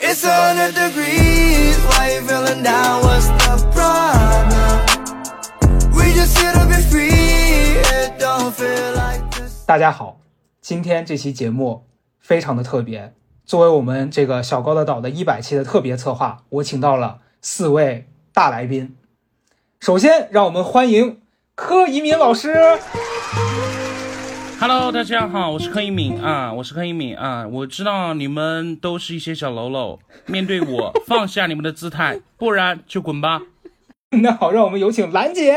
It's a hundred degrees. Why you feeling down? What's the problem? We just here to be free. It don't feel like this. 大家好，今天这期节目非常的特别。作为我们这个小高的岛的一百期的特别策划，我请到了四位大来宾。首先，让我们欢迎柯以敏老师。Hello，大家好，我是柯一敏啊，我是柯一敏啊。我知道你们都是一些小喽啰，面对我放下你们的姿态，不然就滚吧。那好，让我们有请兰姐。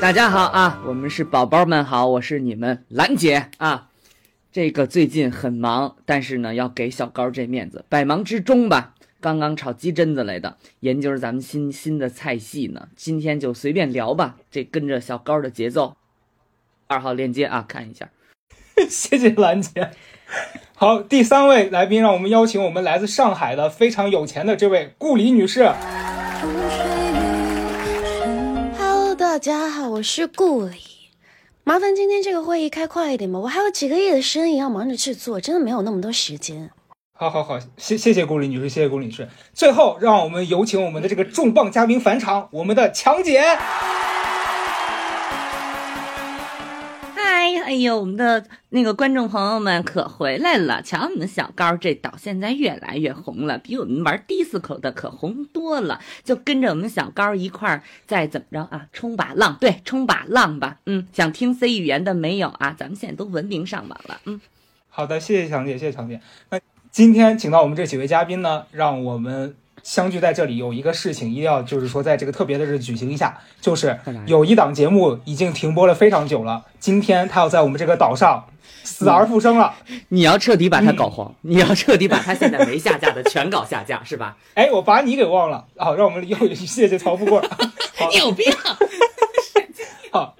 大家好啊，我们是宝宝们好，我是你们兰姐啊。这个最近很忙，但是呢，要给小高这面子，百忙之中吧，刚刚炒鸡胗子来的，研究着咱们新新的菜系呢。今天就随便聊吧，这跟着小高的节奏。二号链接啊，看一下。谢谢兰姐。好，第三位来宾，让我们邀请我们来自上海的非常有钱的这位顾里女士。Hello，大家好，我是顾里。麻烦今天这个会议开快一点吧，我还有几个亿的生意要忙着去做，真的没有那么多时间。好好好，谢谢谢顾里女士，谢谢顾里女士。最后，让我们有请我们的这个重磅嘉宾返场，我们的强姐。哎，哎呦，我们的那个观众朋友们可回来了！瞧，我们小高这岛现在越来越红了，比我们玩 disco 的可红多了。就跟着我们小高一块儿再怎么着啊，冲把浪，对，冲把浪吧。嗯，想听 C 语言的没有啊？咱们现在都文明上网了。嗯，好的，谢谢强姐，谢谢强姐。那今天请到我们这几位嘉宾呢，让我们相聚在这里，有一个事情一定要就是说在这个特别的日子举行一下，就是有一档节目已经停播了非常久了，今天它要在我们这个岛上死而复生了。你要彻底把它搞黄，你要彻底把它现在没下架的全搞下架，是吧？哎，我把你给忘了，好，让我们又谢谢曹富贵。好你有病！好，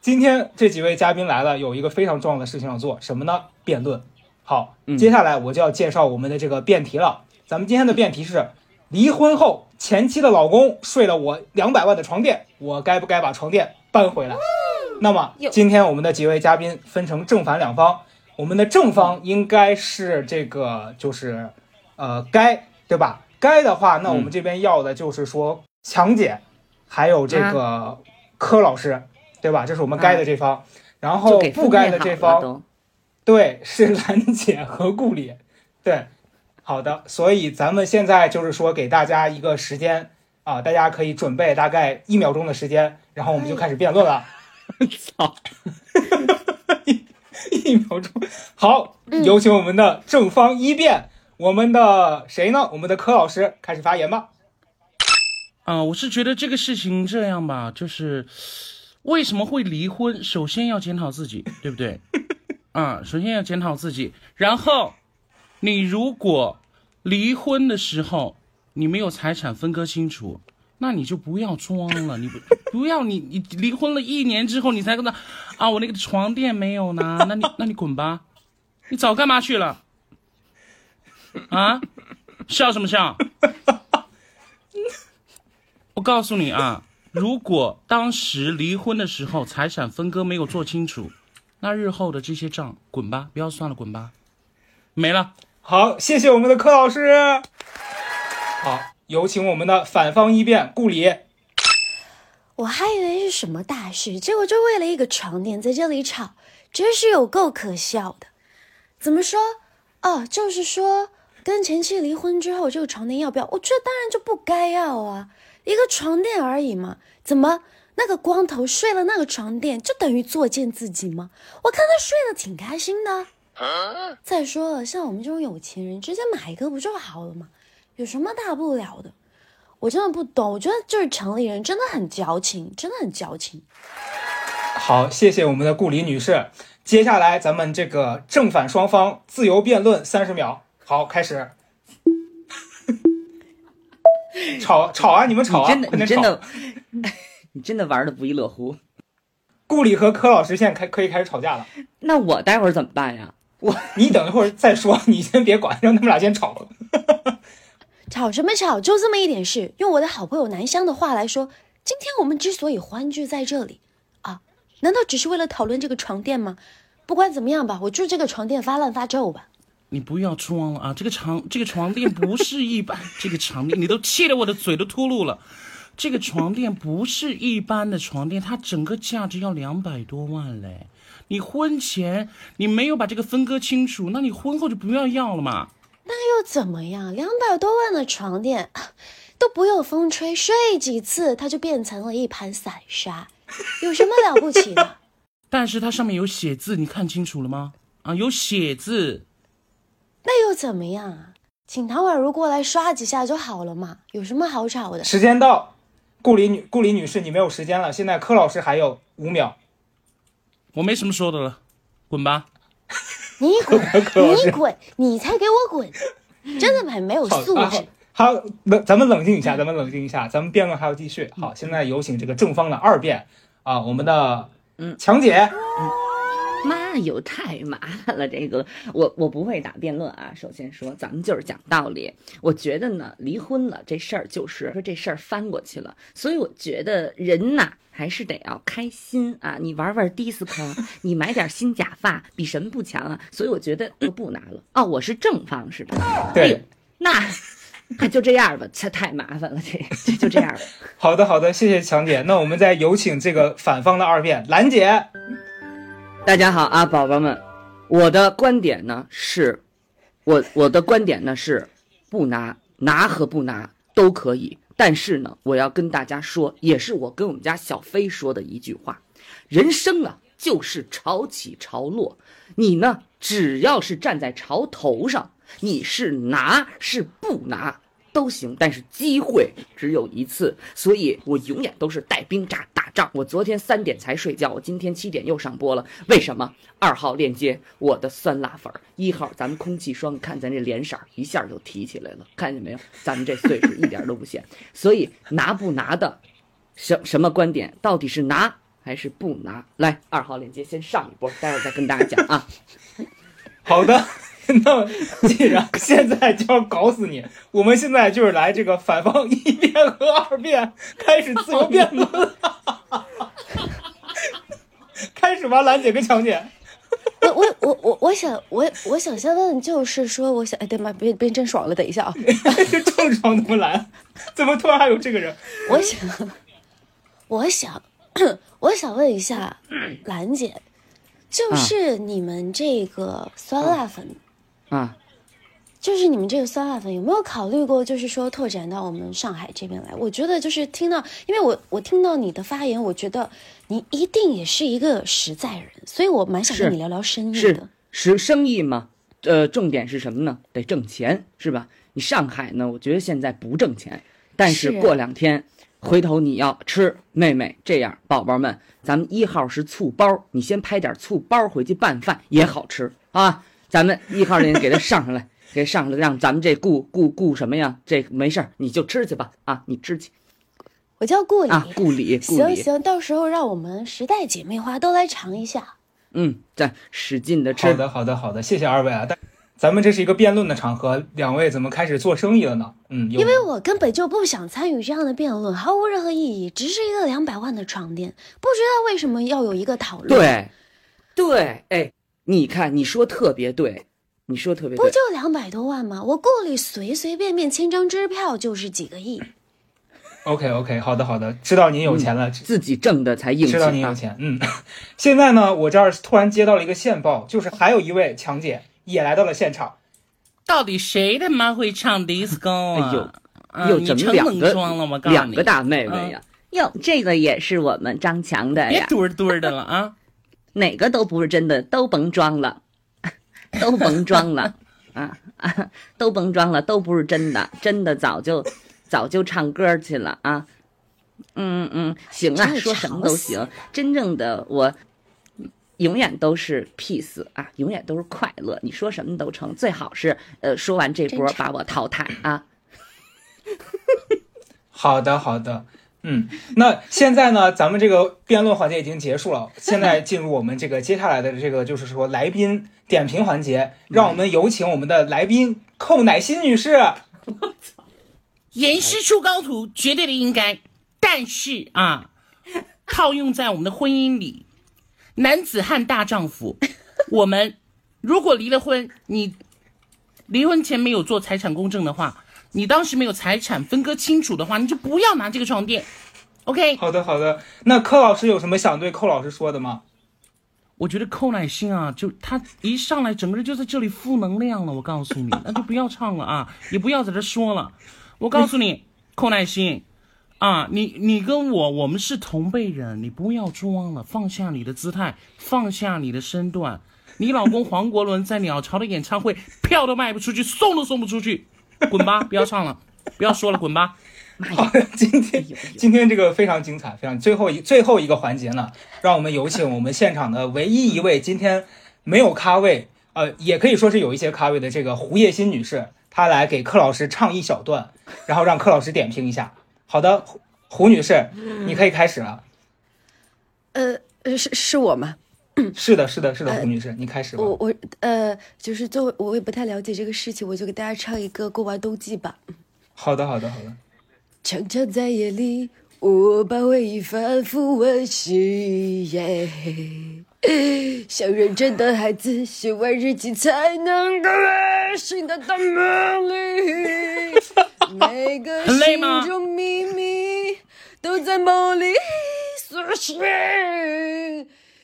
今天这几位嘉宾来了，有一个非常重要的事情要做，什么呢？辩论。好，嗯接下来我就要介绍我们的这个辩题了。咱们今天的辩题是：离婚后前妻的老公睡了我两百万的床垫，我该不该把床垫搬回来？那么今天我们的几位嘉宾分成正反两方，我们的正方应该是这个就是呃该对吧？该的话，那我们这边要的就是说强姐，还有这个柯老师，对吧？这是我们该的这方，然后不该的这方，对，是兰姐和顾里。对，好的，所以咱们现在就是说给大家一个时间啊，大家可以准备大概一秒钟的时间，然后我们就开始辩论了。操！一 一秒钟，好，有请我们的正方一辩，我们的谁呢？我们的柯老师开始发言吧。啊、我是觉得这个事情这样吧，就是为什么会离婚，首先要检讨自己，对不对？啊，首先要检讨自己，然后你如果离婚的时候你没有财产分割清楚，那你就不要装了，你不 不要你你离婚了一年之后你才跟他啊，我那个床垫没有呢，那你那你滚吧，你早干嘛去了？啊，笑什么笑？我告诉你啊，如果当时离婚的时候财产分割没有做清楚，那日后的这些账滚吧，不要算了，滚吧，没了。好，谢谢我们的柯老师。好，有请我们的反方一辩顾里。我还以为是什么大事，结果就为了一个床垫在这里吵，真是有够可笑的。怎么说？哦，就是说跟前妻离婚之后，这个床垫要不要？我觉得当然就不该要啊，一个床垫而已嘛，怎么那个光头睡了那个床垫就等于作践自己吗？我看他睡得挺开心的。再说了，像我们这种有钱人，直接买一个不就好了吗？有什么大不了的？我真的不懂，我觉得就是城里人真的很矫情，真的很矫情。好，谢谢我们的顾里女士。接下来咱们这个正反双方自由辩论三十秒。好，开始。吵吵啊！你们吵啊！真的，你真的，你真的玩的不亦乐乎。顾里和柯老师现在开可以开始吵架了。那我待会儿怎么办呀？我你等一会儿再说，你先别管，让他们俩先吵。吵什么吵？就这么一点事。用我的好朋友南湘的话来说，今天我们之所以欢聚在这里啊，难道只是为了讨论这个床垫吗？不管怎么样吧，我祝这个床垫发烂发皱吧。你不要装了啊！这个床这个床垫不是一般，这个床垫你都气得我的嘴都秃噜了。这个床垫不是一般的床垫，它整个价值要两百多万嘞。你婚前你没有把这个分割清楚，那你婚后就不要要了嘛。那又怎么样？两百多万的床垫 都不用风吹，睡几次它就变成了一盘散沙，有什么了不起的？但是它上面有写字，你看清楚了吗？啊，有写字。那又怎么样啊？请唐宛如过来刷几下就好了嘛，有什么好吵的？时间到，顾里女顾里女士，你没有时间了。现在柯老师还有五秒。我没什么说的了，滚吧！你滚，你滚，你才给我滚！真的很没有素质。好，冷，咱们冷静一下，咱们冷静一下，咱们辩论还要继续。好，现在有请这个正方的二辩啊，我们的嗯强姐。妈哟，太麻烦了！这个我我不会打辩论啊。首先说，咱们就是讲道理。我觉得呢，离婚了这事儿就是说这事儿翻过去了，所以我觉得人呐还是得要开心啊。你玩玩迪斯科，你买点新假发，比什么不强啊？所以我觉得就不拿了。哦，我是正方是吧？对，那那就这样吧，这太麻烦了，这这就这样吧。好的，好的，谢谢强姐。那我们再有请这个反方的二辩，兰姐。大家好啊，宝宝们，我的观点呢是，我我的观点呢是，不拿拿和不拿都可以，但是呢，我要跟大家说，也是我跟我们家小飞说的一句话，人生啊就是潮起潮落，你呢只要是站在潮头上，你是拿是不拿。都行，但是机会只有一次，所以我永远都是带兵打打仗。我昨天三点才睡觉，我今天七点又上播了。为什么？二号链接我的酸辣粉，一号咱们空气霜，看咱这脸色一下就提起来了，看见没有？咱们这岁数一点都不显。所以拿不拿的，什什么观点？到底是拿还是不拿？来，二号链接先上一波，待会儿再跟大家讲啊。好的。那既然 现在就要搞死你，我们现在就是来这个反方一辩和二辩开始自由辩论，开始吧，兰姐跟强姐。我我我我我想我我想先问，就是说，我想哎，对妈，别别真爽了，等一下啊，这郑爽怎么来？怎么突然还有这个人？我想，我想，我想问一下兰姐，就是你们这个酸辣粉。啊，就是你们这个酸辣粉有没有考虑过，就是说拓展到我们上海这边来？我觉得就是听到，因为我我听到你的发言，我觉得你一定也是一个实在人，所以我蛮想跟你聊聊生意的。是生意嘛？呃，重点是什么呢？得挣钱，是吧？你上海呢？我觉得现在不挣钱，但是过两天回头你要吃，妹妹这样，宝宝们，咱们一号是醋包，你先拍点醋包回去拌饭也好吃啊。咱们一号人给他上上来，给上上来，让咱们这顾顾顾什么呀？这没事儿，你就吃去吧啊！你吃去。我叫顾里，顾里。行行，到时候让我们时代姐妹花都来尝一下。嗯，再使劲的吃。好的，好的，好的，谢谢二位啊！但咱们这是一个辩论的场合，两位怎么开始做生意了呢？嗯，因为我根本就不想参与这样的辩论，毫无任何意义，只是一个两百万的床垫，不知道为什么要有一个讨论。对，对，哎。你看，你说特别对，你说特别对，不就两百多万吗？我顾里随随便便签张支票就是几个亿。OK OK，好的好的，知道您有钱了，自己挣的才硬气。知道您有钱，嗯。现在呢，我这儿突然接到了一个线报，就是还有一位强姐也来到了现场。到底谁他妈会唱 disco 啊？又整两个两个大妹妹呀？哟，这个也是我们张强的呀，别堆堆的了啊！哪个都不是真的，都甭装了，都甭装了啊 啊，都甭装了，都不是真的，真的早就早就唱歌去了啊。嗯嗯，行啊，说什么都行。真正的我永远都是 peace 啊，永远都是快乐。你说什么都成，最好是呃，说完这波把我淘汰啊。好的，好的。嗯，那现在呢，咱们这个辩论环节已经结束了，现在进入我们这个接下来的这个就是说来宾点评环节，让我们有请我们的来宾寇乃馨女士。我操，严师出高徒，绝对的应该，但是啊，套用在我们的婚姻里，男子汉大丈夫，我们如果离了婚，你离婚前没有做财产公证的话，你当时没有财产分割清楚的话，你就不要拿这个床垫。OK，好的好的。那柯老师有什么想对寇老师说的吗？我觉得寇乃馨啊，就他一上来整个人就在这里负能量了。我告诉你，那就不要唱了啊，也不要在这说了。我告诉你，寇乃馨啊，你你跟我我们是同辈人，你不要装了，放下你的姿态，放下你的身段。你老公黄国伦在鸟巢的演唱会票都卖不出去，送都送不出去，滚吧，不要唱了，不要说了，滚吧。好，今天今天这个非常精彩，非常最后一最后一个环节呢，让我们有请我们现场的唯一一位今天没有咖位，呃，也可以说是有一些咖位的这个胡叶欣女士，她来给柯老师唱一小段，然后让柯老师点评一下。好的，胡胡女士，你可以开始了。呃呃，是是我吗？是的，是的，是的，胡女士，你开始吧。我我呃，就是作为我也不太了解这个事情，我就给大家唱一个过完冬季吧。好的，好的，好的。常常在夜里，我把回忆反复温习，像认真的孩子写完日记才能够安心的大梦里，每个心中秘密都在梦里苏醒，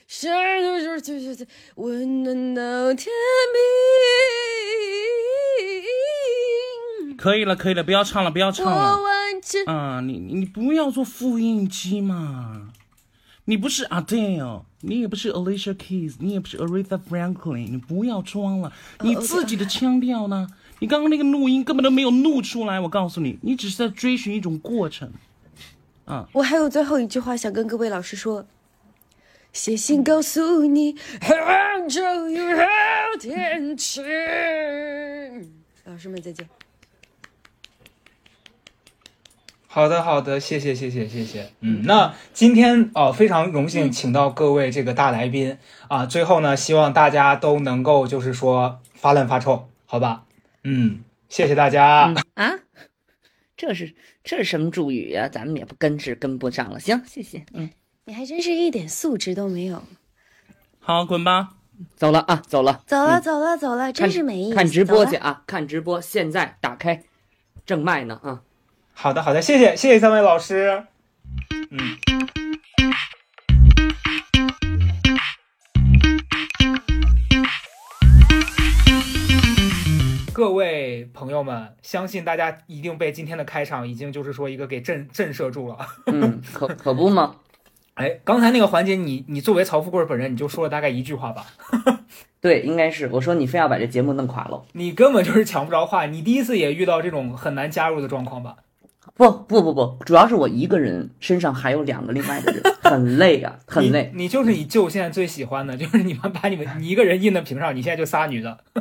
像就是就是温暖到天明。可以了，可以了，不要唱了，不要唱了。啊，你你不要做复印机嘛！你不是 Adele，你也不是 Alicia Keys，你也不是 Aretha Franklin，你不要装了。你自己的腔调呢？你刚刚那个录音根本都没有录出来。我告诉你，你只是在追寻一种过程。啊，我还有最后一句话想跟各位老师说：写信告诉你，杭州有好天气。老师们再见。好的，好的，谢谢，谢谢，谢谢。嗯，那今天啊，非常荣幸请到各位这个大来宾啊。最后呢，希望大家都能够就是说发烂发臭，好吧？嗯，谢谢大家啊。这是这是什么祝语呀？咱们也不跟是跟不上了。行，谢谢。嗯，你还真是一点素质都没有。好，滚吧，走了啊，走了，走了，走了，走了，真是没意思。看直播去啊，看直播，现在打开正卖呢啊。好的，好的，谢谢，谢谢三位老师。嗯，各位朋友们，相信大家一定被今天的开场已经就是说一个给震震慑住了。嗯，可可不吗？哎，刚才那个环节，你你作为曹富贵本人，你就说了大概一句话吧。对，应该是我说你非要把这节目弄垮了，你根本就是抢不着话。你第一次也遇到这种很难加入的状况吧？不不不不，主要是我一个人身上还有两个另外的人，很累啊，很累。你就是你舅现在最喜欢的，就是你们把你们你一个人印在屏上，你现在就仨女的。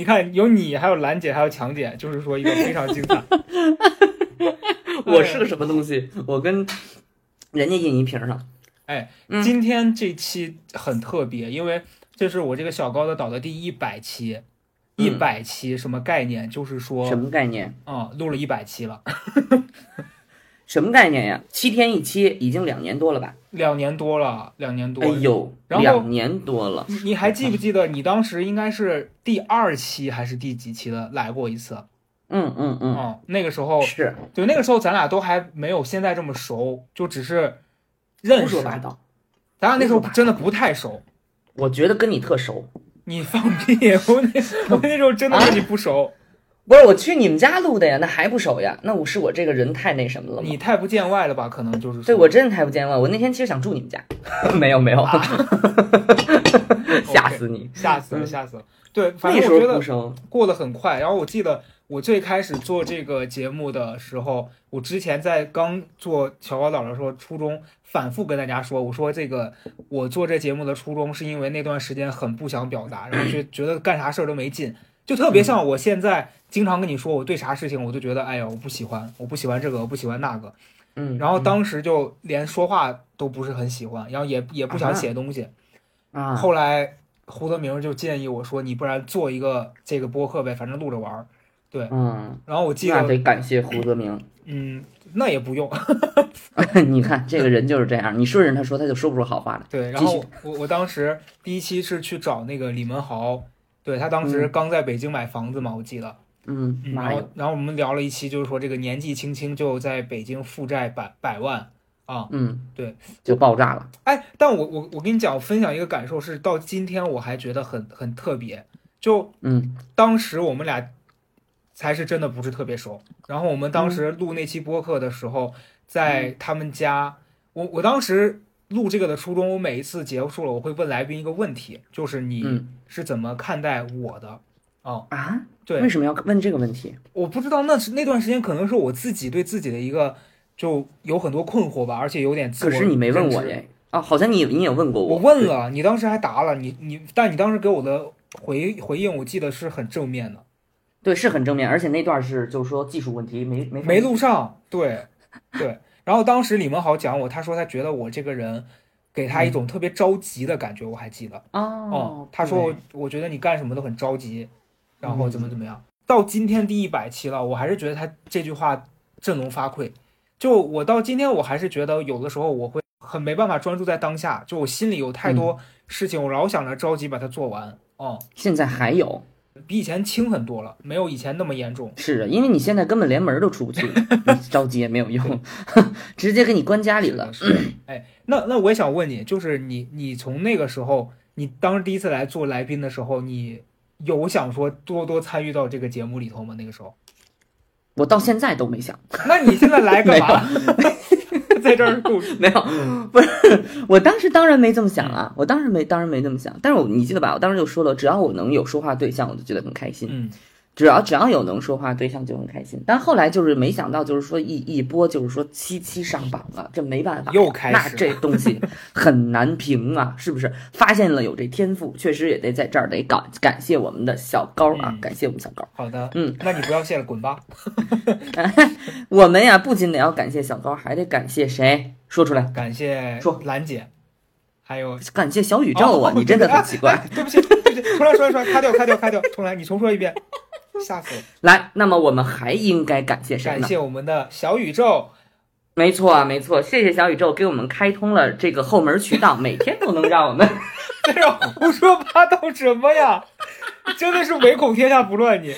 你看，有你，还有兰姐，还有强姐，就是说一个非常精彩。我是个什么东西？我跟人家印一瓶上。哎，今天这期很特别，因为这是我这个小高的岛的第一百期。一百期什么概念？就是说什么概念？啊，录了一百期了，什么概念呀？七天一期，已经两年多了吧？两年多了，两年多。哎呦，两年多了。你还记不记得你当时应该是第二期还是第几期的来过一次？嗯嗯嗯。哦，那个时候是，就那个时候咱俩都还没有现在这么熟，就只是认识。八道。咱俩那时候真的不太熟。我觉得跟你特熟。你放屁！我那我那时候真的跟你不熟，不是我去你们家录的呀，那还不熟呀？那我是我这个人太那什么了你太不见外了吧？可能就是对我真的太不见外。我那天其实想住你们家，没 有没有，吓死你，吓死了，吓死了。对，反正我觉得过得很快。然后我记得我最开始做这个节目的时候，我之前在刚做小高岛的时候，初中。反复跟大家说，我说这个我做这节目的初衷是因为那段时间很不想表达，然后就觉得干啥事儿都没劲，就特别像我现在经常跟你说，我对啥事情我都觉得，哎呀，我不喜欢，我不喜欢这个，我不喜欢那个，嗯，然后当时就连说话都不是很喜欢，然后也也不想写东西，啊，后来胡德明就建议我说，你不然做一个这个播客呗，反正录着玩儿，对，嗯，然后我记得得感谢胡德明，嗯。那也不用，你看这个人就是这样，你顺着他说，他就说不出好话来。对，然后我我当时第一期是去找那个李文豪，对他当时刚在北京买房子嘛，我记得。嗯，嗯，然后，然后我们聊了一期，就是说这个年纪轻轻就在北京负债百百万啊，嗯，对，就爆炸了。哎，但我我我跟你讲，我分享一个感受是，到今天我还觉得很很特别。就嗯当时我们俩才是真的不是特别熟，然后我们当时录那期播客的时候，在他们家，我我当时录这个的初衷，我每一次结束了，我会问来宾一个问题，就是你嗯是怎么看待我的？哦，啊，对为，什么要问这个问题？我不知道那是那段时间可能是我自己对自己的一个就有很多困惑吧，而且有点自我可是你没问我。啊，好像你你也问过我我。问了，你当时还答了，你你，但你当时给我的回回应，我记得是很正面的，对，是很正面，而且那段是就是说技术问题没没没录上，对对。然后当时李文豪讲我，他说他觉得我这个人给他一种特别着急的感觉，我还记得。哦哦，，他说我我觉得你干什么都很着急，然后怎么怎么样。到今天第一百期了，我还是觉得他这句话振聋发聩。就我到今天，我还是觉得有的时候我会很没办法专注在当下，就我心里有太多事情，我老想着着急把它做完。哦，现在还有比以前轻很多了，没有以前那么严重。是啊，因为你现在根本连门都出不去，你着急也没有用，直接给你关家里了是，。是。哎，那那我也想问你，就是你你从那个时候，你当时第一次来做来宾的时候，你有想说多多参与到这个节目里头吗？那个时候？我到现在都没想，那你现在来干嘛？在这儿故事 没有，不是，我当时当然没这么想啊，我当时没，当然没这么想。但是我你记得吧？我当时就说了，只要我能有说话对象，我就觉得很开心。嗯，只要只要有能说话对象就很开心。但后来就是没想到，就是说一一波就是说七七上榜了，这没办法，又开始那这东西很难评啊，是不是？发现了有这天赋，确实也得在这儿得感感谢我们的小高啊，嗯感谢我们小高。好的，嗯，那你不要谢了，滚吧。我们呀，不仅得要感谢小高，还得感谢谁？说出来，感谢说兰姐，还有感谢小宇宙啊！哦你真的很奇怪。对不起，对不起，重来，重来，重来，卡掉，卡掉，卡掉，重来，你重说一遍，吓死我！来，那么我们还应该感谢谁感？谢我们的小宇宙，没错啊，没错，谢谢小宇宙给我们开通了这个后门渠道，每天都能让我们。在这胡说八道什么呀？真的是唯恐天下不乱你。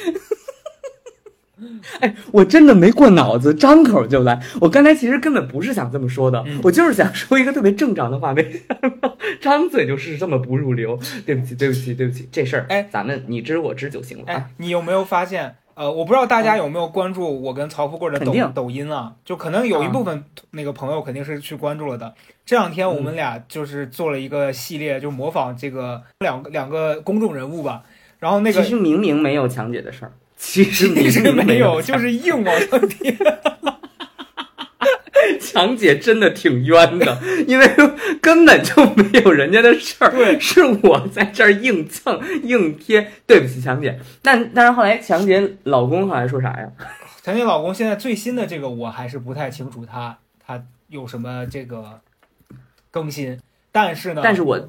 我真的没过脑子，张口就来。我刚才其实根本不是想这么说的，嗯我就是想说一个特别正常的话，没想 到张嘴就是这么不入流。对不起，对不起，对不起，这事儿，哎咱们你知我知就行了啊哎。，你有没有发现？呃，我不知道大家有没有关注我跟曹富贵的抖抖音啊？就可能有一部分那个朋友肯定是去关注了的。这两天我们俩就是做了一个系列，就模仿这个两个两个公众人物吧。然后那个其实明明没有强姐的事儿，其实明其实明没有，就是硬往上贴。强姐真的挺冤的，因为根本就没有人家的事儿，对是我在这儿硬蹭硬贴。对不起，强姐。但但是后来强姐老公好像说啥呀？强姐老公现在最新的这个我还是不太清楚他他有什么这个更新，但是呢，但是我啊，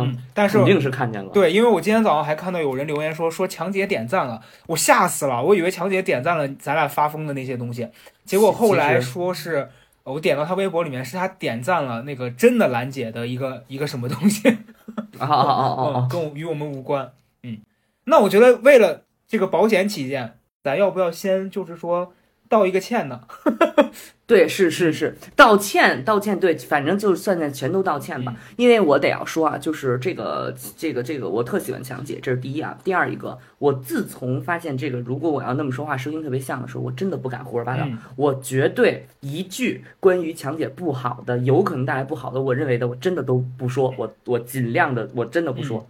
嗯，但是肯定是看见了。对，因为我今天早上还看到有人留言说说强姐点赞了，我吓死了，我以为强姐点赞了咱俩发疯的那些东西，结果后来说是。我点到他微博里面，是他点赞了那个真的兰姐的一个一个什么东西，哦哦哦哦嗯，跟我与我们无关。嗯，那我觉得为了这个保险起见，咱要不要先就是说道一个歉呢？对，是是是，道歉道歉，对，反正就算在全都道歉吧。因为我得要说啊，就是这个这个这个，我特喜欢强姐，这是第一啊。第二一个，我自从发现这个，如果我要那么说话，声音特别像的时候，我真的不敢胡说八道。嗯我绝对一句关于强姐不好的，有可能带来不好的，我认为的，我真的都不说。我我尽量的，我真的不说。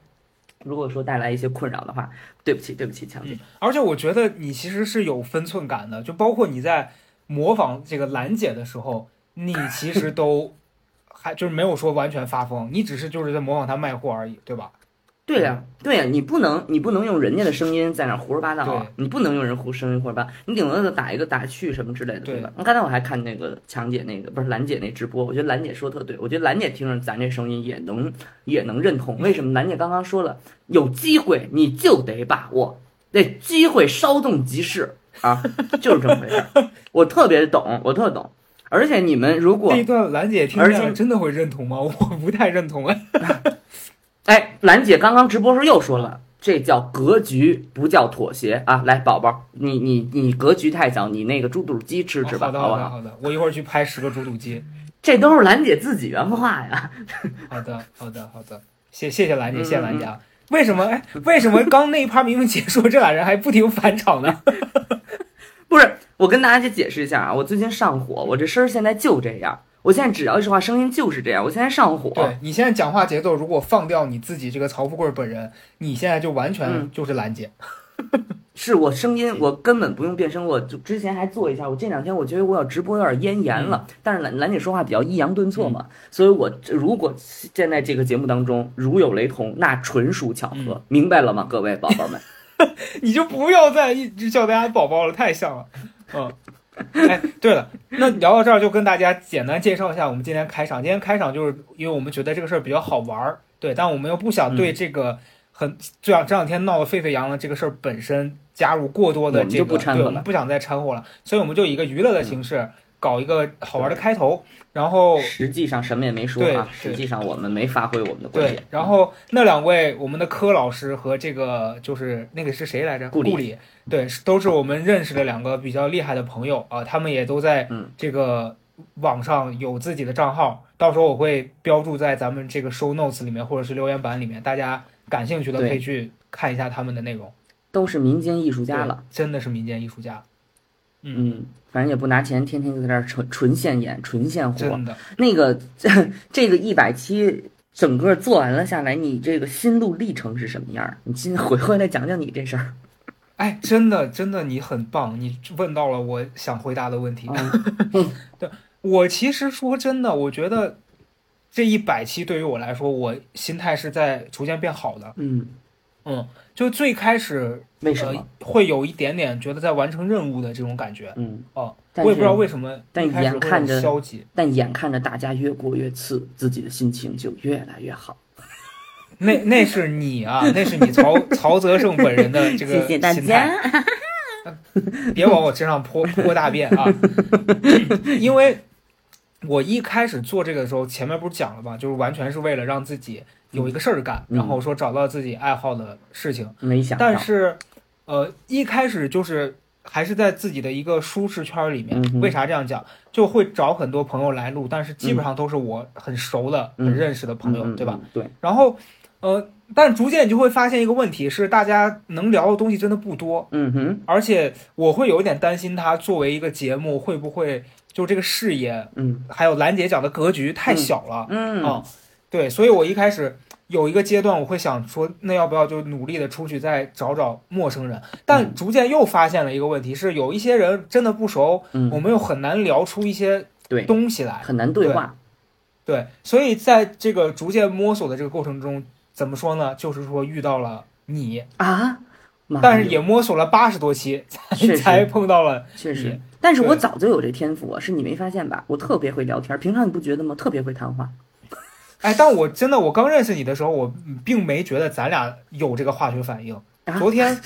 如果说带来一些困扰的话，对不起，对不起，强姐。而且我觉得你其实是有分寸感的，就包括你在模仿这个兰姐的时候，你其实都还就是没有说完全发疯，你只是就是在模仿她卖货而已，对吧？对呀、对呀、你不能，你不能用人家的声音在那胡说八道啊！你不能用人胡声音胡说八道，你顶多就打一个打趣什么之类的，对对吧？那刚才我还看那个强姐那个不是兰姐那直播，我觉得兰姐说特对，我觉得兰姐听着咱这声音也能也能认同。为什么？兰姐刚刚说了，有机会你就得把握，那机会稍纵即逝啊，就是这么回事儿。我特别懂，我特懂。而且你们如果这一段兰姐听而且见，真的会认同吗？我不太认同哎。哎，兰姐刚刚直播时候又说了，这叫格局，不叫妥协啊！来，宝宝，你你你格局太小，你那个猪肚鸡吃吃吧，好的好不好？好的好的，我一会儿去拍十个猪肚鸡。这都是兰姐自己原话呀。好的好的好的，谢谢谢兰姐，嗯谢谢兰姐啊。为什么哎？为什么刚那一趴明明结束，这俩人还不停返场呢？不是，我跟大家解释一下啊，我最近上火，我这声儿现在就这样，我现在只要一说话，声音就是这样，我现在上火。对你现在讲话节奏，如果放掉你自己这个曹富贵本人，你现在就完全嗯就是兰姐。是我声音，我根本不用变声，我就之前还做一下，我这两天我觉得我要直播有点咽炎了，但是兰兰姐说话比较抑扬顿挫嘛，所以我如果现在这个节目当中如有雷同，那纯属巧合，明白了吗，各位宝宝们？你就不要再一直叫大家宝宝了，太像了。嗯，哎，对了，那聊到这儿就跟大家简单介绍一下我们今天开场。今天开场就是因为我们觉得这个事儿比较好玩儿，对，但我们又不想对这个很这两这两天闹得沸沸扬扬的这个事儿本身加入过多的这个，对，我们不想再掺和了，所以我们就以一个娱乐的形式搞一个好玩的开头，然后实际上什么也没说啊，实际上我们没发挥我们的观点，，然后那两位我们的柯老师和这个就是那个是谁来着？顾里。对，都是我们认识的两个比较厉害的朋友啊，他们也都在嗯。这个网上有自己的账号，到时候我会标注在咱们这个 show notes 里面或者是留言板里面，大家感兴趣的可以去看一下他们的内容。都是民间艺术家了。真的是民间艺术家，嗯，嗯，反正也不拿钱，天天就在这儿纯纯现眼、纯现活。真的。那个 这个一百期整个做完了下来，你这个心路历程是什么样儿？你今回回来讲讲你这事儿。哎，真的，真的，你很棒，你问到了我想回答的问题。嗯 我其实说真的，我觉得这一百期对于我来说，我心态是在逐渐变好的。嗯，嗯，就最开始为什么？呃、会有一点点觉得在完成任务的这种感觉嗯，哦，我也不知道为什么但眼看着消极。但眼看着大家越过越次，自己的心情就越来越好。那那是你啊，那是你曹曹泽胜本人的 这个谢谢大心家态。别往我身上泼泼大便啊！因为我一开始做这个的时候，前面不是讲了吗？就是完全是为了让自己有一个事儿干，嗯然后说找到自己爱好的事情。没想到，但是，呃，一开始就是还是在自己的一个舒适圈里面。为啥这样讲？就会找很多朋友来录，但是基本上都是我很熟的、嗯很认识的朋友，嗯嗯对吧？嗯对，然后，呃，但逐渐你就会发现一个问题是，大家能聊的东西真的不多，嗯哼，而且我会有一点担心，它作为一个节目会不会就这个视野，嗯还有兰姐讲的格局太小了。嗯啊、对，所以我一开始有一个阶段，我会想说，那要不要就努力的出去再找找陌生人？但嗯逐渐又发现了一个问题，是有一些人真的不熟，嗯，我们又很难聊出一些对，东西来。很难对话。对，所以在这个逐渐摸索的这个过程中，怎么说呢？就是说遇到了你，啊，但是也摸索了八十多期，才才碰到了确实。，但是我早就有这天赋啊，是你没发现吧？我特别会聊天，平常你不觉得吗？特别会谈话。哎，但我真的，我刚认识你的时候，我并没觉得咱俩有这个化学反应。啊昨天，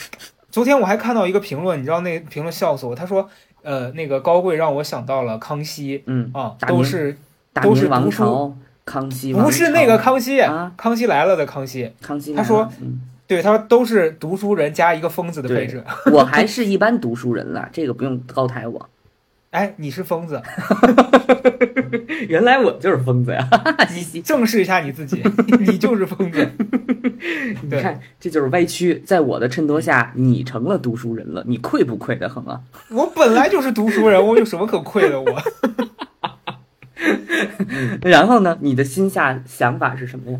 昨天我还看到一个评论，你知道那评论笑死我，他说，呃，那个高贵让我想到了康熙嗯，啊，都是都是王读书朝，康熙不是那个康熙，啊康熙来了的康熙，康熙。他说嗯，对，他说都是读书人加一个疯子的配置。我还 是一般读书人了，这个不用高抬我。哎，你是疯子，原来我就是疯子呀！嘻嘻，正视一下你自己，你就是疯子。对你看，这就是歪曲。在我的衬托下，你成了读书人了，你愧不愧的很啊？我本来就是读书人，我有什么可愧的？我然后呢，你的心下想法是什么呀？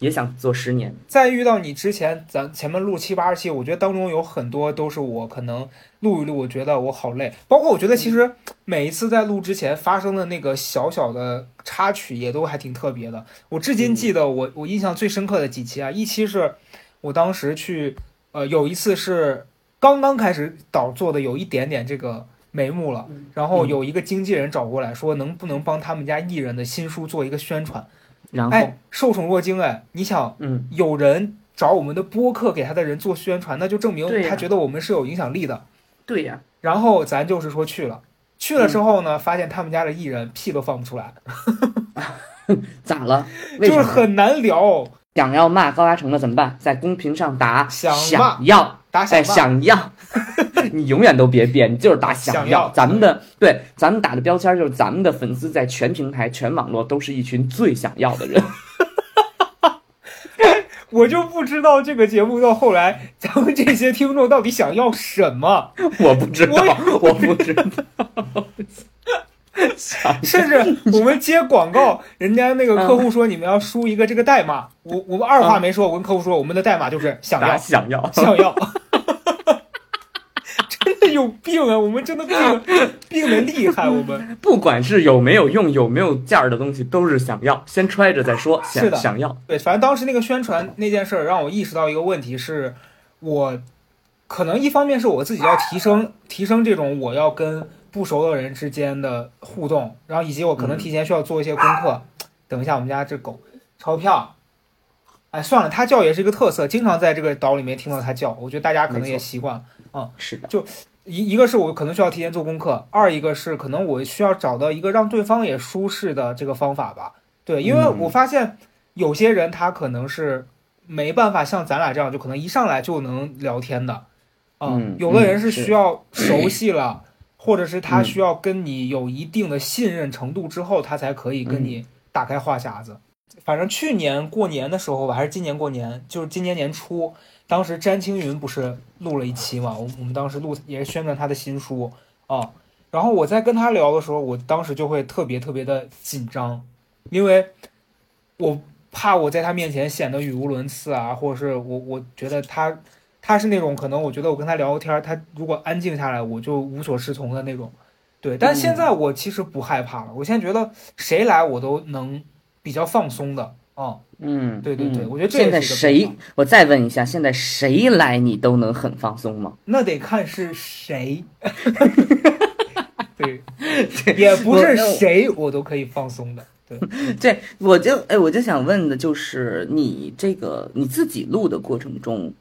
也想做十年。在遇到你之前，咱前面录七八十期，我觉得当中有很多都是我可能录一录，我觉得我好累。包括我觉得其实每一次在录之前发生的那个小小的插曲，也都还挺特别的。我至今记得我我印象最深刻的几期啊，一期是我当时去，呃，有一次是刚刚开始导做的，有一点点这个眉目了，然后有一个经纪人找过来说，能不能帮他们家艺人的新书做一个宣传？然后，哎，受宠若惊哎！你想，嗯，有人找我们的播客给他的人做宣传，那就证明他觉得我们是有影响力的。对呀，然后咱就是说去了，去了之后呢，发现他们家的艺人屁都放不出来 咋了？就是？很难聊。想要骂高嘉诚的怎么办？在公屏上打想要，哎，打想要，你永远都别变，你就是打想要。要咱们的对，咱们打的标签就是咱们的粉丝在全平台、全网络都是一群最想要的人。我就不知道这个节目到后来，咱们这些听众到底想要什么，我不知道，我不知道。甚至我们接广告，人家那个客户说你们要输一个这个代码，我我们二话没说，我跟客户说我们的代码就是想打要想要，想要，有病啊！我们真的病 病的厉害，我们不管是有没有用、有没有价儿的东西，都是想要，先揣着再说。想是的想要，对，反正当时那个宣传那件事儿，让我意识到一个问题是，我可能一方面是我自己要提升提升这种我要跟不熟的人之间的互动，然后以及我可能提前需要做一些功课。等一下，我们家这狗钞票，哎，算了，它叫也是一个特色，经常在这个岛里面听到它叫，我觉得大家可能也习惯了。嗯是的，一一个是我可能需要提前做功课，二一个是可能我需要找到一个让对方也舒适的这个方法吧。对，因为嗯我发现有些人他可能是没办法像咱俩这样，就可能一上来就能聊天的。啊嗯有的人嗯是是需要熟悉了，或者是他嗯需要跟你有一定的信任程度之后，他才可以跟嗯你打开话匣子。反正去年过年的时候吧，还是今年过年，就是今年年初，当时詹青云不是录了一期嘛，我我们当时录也是宣传他的新书啊。然后我在跟他聊的时候，我当时就会特别特别的紧张，因为我怕我在他面前显得语无伦次啊，或者是我我觉得他他是那种可能我觉得我跟他聊天，他如果安静下来，我就无所适从的那种。对，但现在我其实不害怕了，我现在觉得谁来我都能比较放松的啊。嗯，对对对嗯我觉得现在谁？我再问一下，现在谁来你都能很放松吗？那得看是谁。对，也不是谁我都可以放松的。对，对，我就哎，我就想问的就是你这个你自己录的过程中，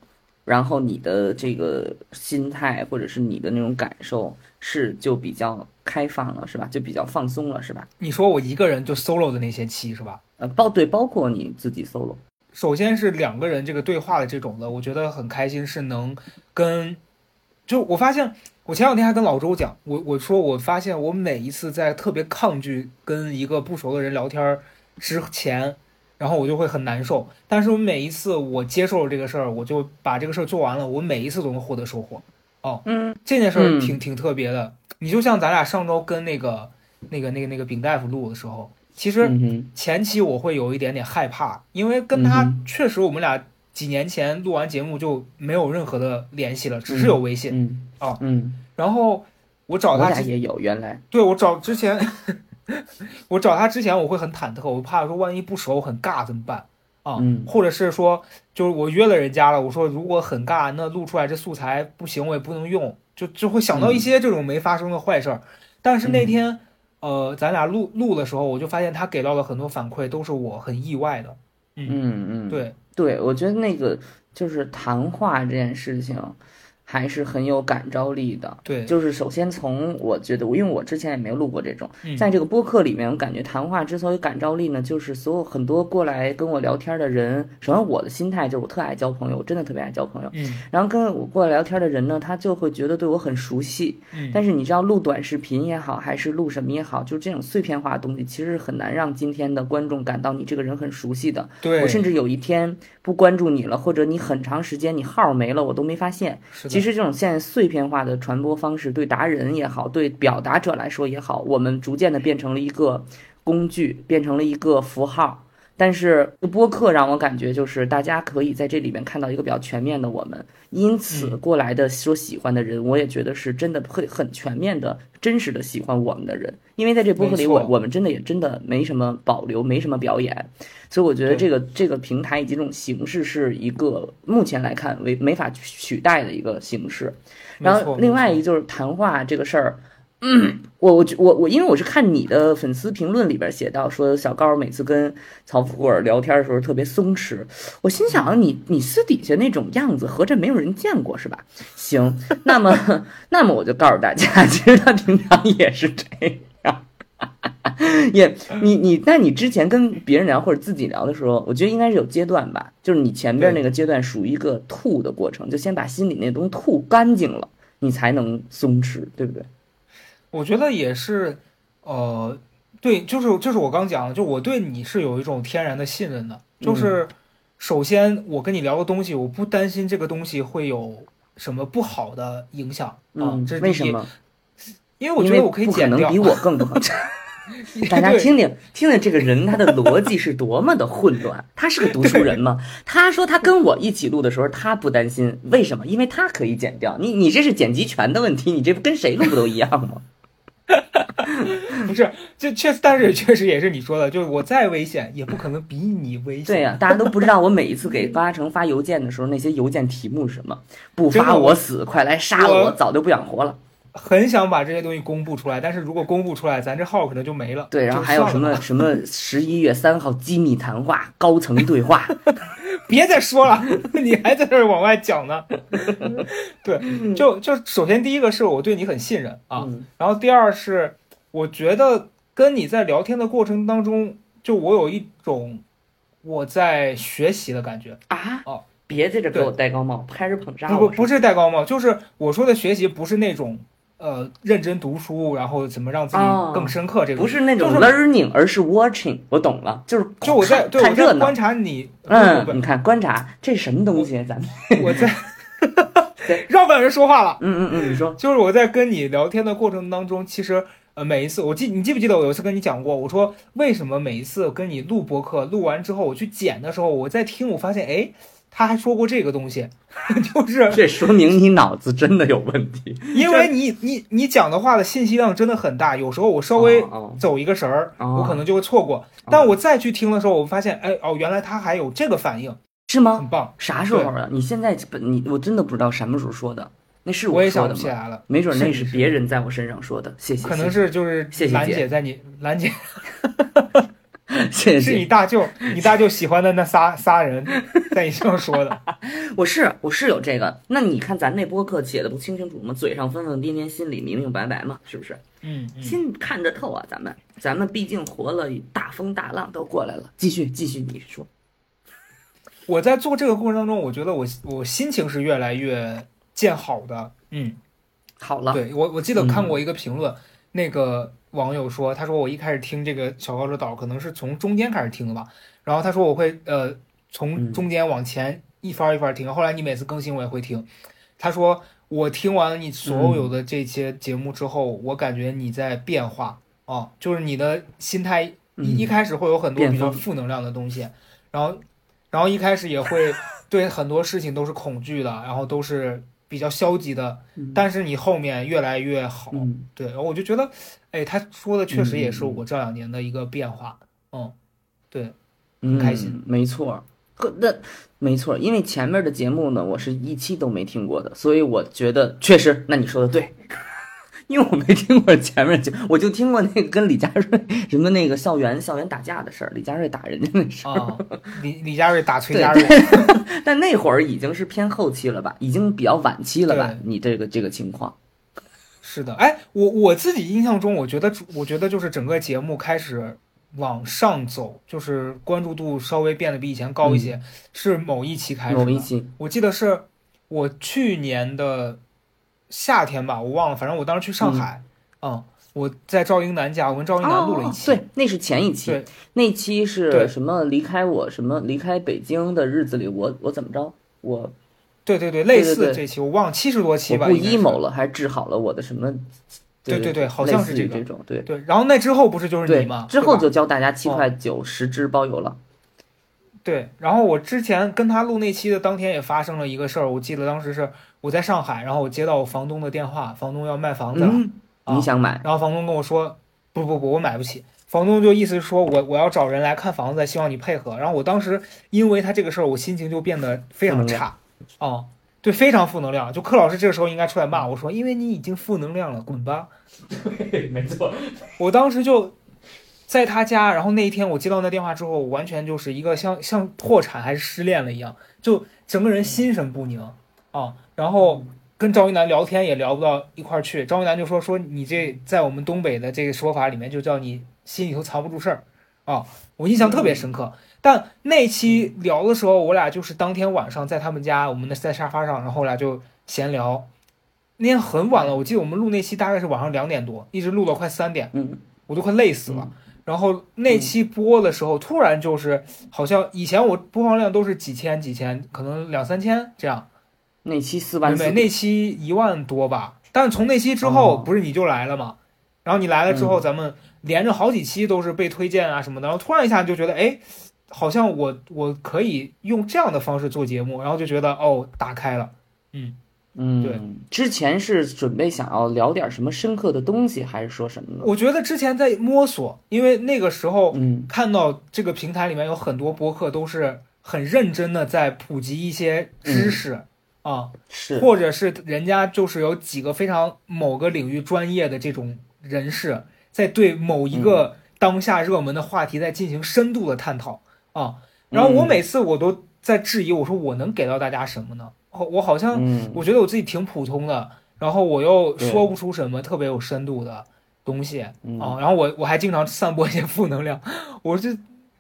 然后你的这个心态或者是你的那种感受是就比较开放了，是吧？就比较放松了，是吧？你说我一个人就 solo 的那些期是吧？呃，包对，包括你自己 solo，首先是两个人这个对话的这种的，我觉得很开心，是能跟，就我发现，我前两天还跟老周讲，我我说我发现我每一次在特别抗拒跟一个不熟的人聊天儿之前，然后我就会很难受，但是我每一次我接受了这个事儿，我就把这个事儿做完了，我每一次都能获得收获。哦，嗯，这件事儿嗯挺挺特别的。你就像咱俩上周跟那个那个那个那个丙大夫录的时候，其实嗯，前期我会有一点点害怕，因为跟他嗯确实我们俩几年前录完节目就没有任何的联系了，只是有微信。嗯哦嗯，然后我找我他也有，原来，对我找之前，我找他之前我会很忐忑，我怕说万一不熟很尬怎么办啊？嗯或者是说就是我约了人家了，我说如果很尬，那录出来这素材不行，我也不能用，就就会想到一些这种没发生的坏事儿。但是那天。呃，咱俩录录的时候，我就发现他给到了很多反馈，都是我很意外的。嗯嗯，对，对，我觉得那个就是谈话这件事情，还是很有感召力的。对，就是首先从我觉得，因为我之前也没有录过这种，嗯在这个播客里面，我感觉谈话之所以感召力呢，就是所有很多过来跟我聊天的人，首先我的心态就是我特爱交朋友，我真的特别爱交朋友。嗯然后跟我过来聊天的人呢，他就会觉得对我很熟悉。嗯，但是你知道，录短视频也好，还是录什么也好，就是这种碎片化的东西，其实很难让今天的观众感到你这个人很熟悉的。对，我甚至有一天不关注你了，或者你很长时间你号没了，我都没发现。是的其实这种现在碎片化的传播方式，对达人也好，对表达者来说也好，我们逐渐的变成了一个工具，变成了一个符号。但是播客让我感觉就是大家可以在这里面看到一个比较全面的我们，因此嗯。过来的说喜欢的人，我也觉得是真的会很全面的、真实的喜欢我们的人，因为在这播客里我我们真的也真的没什么保留，没什么表演，所以我觉得这个这个平台以及这种形式是一个目前来看为没法取代的一个形式。然后另外一个就是谈话这个事儿，嗯，我我我我，因为我是看你的粉丝评论里边写到说小高每次跟曹富贵聊天的时候特别松弛，我心想你你私底下那种样子，合着没有人见过是吧？行，那么 那么我就告诉大家，其实他平常也是这样。也你你，那你之前跟别人聊或者自己聊的时候，我觉得应该是有阶段吧，就是你前边那个阶段属于一个吐的过程，就先把心里那东西吐干净了，你才能松弛，对不对？我觉得也是，呃，对，就是就是我刚讲的，就我对你是有一种天然的信任的，就是首先我跟你聊个东西，我不担心这个东西会有什么不好的影响啊，嗯这，是为什么？因为我觉得我可以剪掉，能比我更不好。大家听听听听这个人他的逻辑是多么的混乱。他是个读书人吗？他说他跟我一起录的时候，他不担心，为什么？因为他可以剪掉。你你这是剪辑权的问题，你这跟谁录不都一样吗？不是，这确实，但是确实也是你说的，就是我再危险，也不可能比你危险。对呀、大家都不知道我每一次给八成发邮件的时候，那些邮件题目是什么？不发我死，快来杀我，我早就不想活了。很想把这些东西公布出来，但是如果公布出来，咱这号可能就没了。对，然后还有什么 什么十一月三号机密谈话、高层对话，别再说了，你还在这儿往外讲呢。对，就就首先第一个是我对你很信任啊，嗯然后第二是我觉得跟你在聊天的过程当中，就我有一种我在学习的感觉。啊哦，别在这给我戴高帽，开始捧杀不不是戴高帽，就是我说的学习不是那种呃认真读书，然后怎么让自己哦更深刻这个，不是那种 learning，而是 watching。我懂了，就是就我在看对我看热闹在观。察你，嗯，你看观察这什么东西？咱们 我在让 不让人说话了。嗯嗯嗯，你说就是我在跟你聊天的过程当中，其实呃每一次，我记你记不记得我有一次跟你讲过，我说为什么每一次跟你录播客，录完之后我去剪的时候，我在听，我发现哎，他还说过这个东西，就是这说明你脑子真的有问题。因为你你你讲的话的信息量真的很大，有时候我稍微走一个神儿，哦我可能就会错过。但我再去听的时候，我发现哎哦，原来他还有这个反应，是吗很？棒。啥时候啊？你现在本你我真的不知道什么时候说的，那是我也想说的吗？不起来了，没准那是是别人在我身上说的。谢谢，可能是就是兰谢谢兰姐在你兰姐 谢谢是你大舅，你大舅喜欢的那仨 仨人在你身上说的。我是我是有这个。那你看咱那播客写的不清清楚楚吗？嘴上疯疯癫癫，心里明明白白嘛，是不是？嗯嗯。心看着透啊，咱们咱们毕竟活了大风大浪都过来了。继续继续，你说。我在做这个过程当中，我觉得我我心情是越来越见好的。嗯，好了，对我我记得看过一个评论，那个网友说，他说我一开始听这个小高者岛可能是从中间开始听的吧，然后他说我会呃从中间往前一番一番听，后来你每次更新我也会听。他说我听完了你所有的这些节目之后，我感觉你在变化。啊，就是你的心态一嗯。一开始会有很多比较负能量的东西，然后然后一开始也会对很多事情都是恐惧的，然后都是比较消极的，但是你后面越来越好，嗯，对，然后我就觉得，哎，他说的确实也是嗯我这两年的一个变化，嗯，对，很，开心没错。呵那没错，因为前面的节目呢，我是一期都没听过的，所以我觉得确实，那你说的对。因为我没听过前面节，我就听过那个跟李佳瑞什么那个校园校园打架的事儿，李佳瑞打人家那事儿。啊，李李佳瑞打崔对佳 瑞，但那会儿已经是偏后期了吧，已经比较晚期了吧？你这个这个情况，是的，哎，我我自己印象中，我觉得我觉得就是整个节目开始往上走，就是关注度稍微变得比以前高一些，是某一期开始某一期，我记得是我去年的夏天吧，我忘了，反正我当时去上海，嗯，我在赵英男家，我跟赵英男录了一期，哦对，那是前一期对，那期是对什么？离开我什么？离开北京的日子里，我我怎么着？我对对对，类似这期我忘了七十多期吧，我不 emo 了，还治好了我的什么？对对对好像是这个这种，对对，然后那之后不是就是你吗？，之后就教大家七哦块九十支包邮了。对，然后我之前跟他录那期的当天也发生了一个事儿，我记得当时是我在上海，然后我接到我房东的电话，房东要卖房子了，嗯，啊你想买？然后房东跟我说，不不不，我买不起。房东就意思是说我我要找人来看房子，希望你配合。然后我当时因为他这个事儿，我心情就变得非常差，哦，对，非常负能量。就柯老师这个时候应该出来骂我说，因为你已经负能量了，滚吧。对没错，我当时就在他家，然后那一天我接到那电话之后，我完全就是一个像像破产还是失恋了一样，就整个人心神不宁啊。然后跟赵一楠聊天也聊不到一块儿去，赵一楠就说说你这在我们东北的这个说法里面就叫你心里头藏不住事儿啊，我印象特别深刻。但那期聊的时候，我俩就是当天晚上在他们家，我们在沙发上，然后我俩就闲聊。那天很晚了，我记得我们录那期大概是晚上两点多，一直录到快三点，嗯我都快累死了。然后那期播的时候，突然就是好像以前我播放量都是几千几千，可能两三千这样，那期四万四对？，那期一万多吧。但是从那期之后，哦不是你就来了嘛？然后你来了之后，咱们连着好几期都是被推荐啊什么的，然后突然一下就觉得，哎，好像我我可以用这样的方式做节目，然后就觉得哦，打开了。嗯嗯，对。之前是准备想要聊点什么深刻的东西，还是说什么呢？我觉得之前在摸索，因为那个时候嗯看到这个平台里面有很多播客都是很认真的在普及一些知识、啊，是，或者是人家就是有几个非常某个领域专业的这种人士，在对某一个当下热门的话题在进行深度的探讨啊。然后我嗯每次我都在质疑，我说我能给到大家什么呢？我我好像嗯我觉得我自己挺普通的，然后我又说不出什么特别有深度的东西啊。嗯然后我我还经常散播一些负能量，我就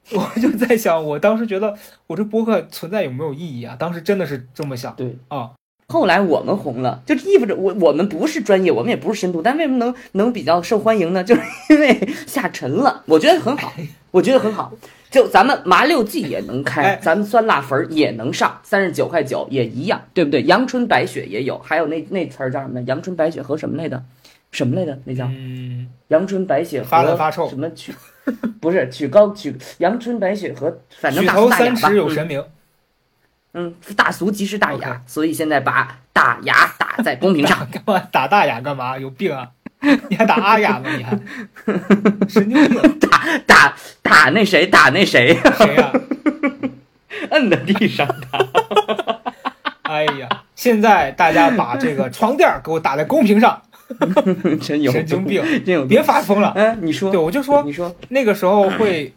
我就在想，我当时觉得我这播客存在有没有意义啊？当时真的是这么想对。啊。后来我们红了，就意味着我我们不是专业，我们也不是深度，但为什么能能比较受欢迎呢？就是因为下沉了，我觉得很好，我觉得很好。就咱们麻六记也能开，哎咱们酸辣粉儿也能上，三十九块九也一样，对不对？阳春白雪也有，还有那那词儿叫什么？阳春白雪和什么来的？什么来着？那叫嗯，阳春白雪和发烂发臭什么曲？不是曲高曲阳春白雪和反正大俗大雅吧头三尺有嗯神明。嗯，大俗即是大雅所以现在把大雅打在公屏上。干嘛打大雅干嘛？有病啊！你还打阿雅吗？你还 神经病？打打打那谁，打那谁，谁呀、摁在地上打。哎呀，现在大家把这个床垫给我打在公屏上，真有神经病！真有别发疯了。哎，你说，对，我就说你说，那个时候会，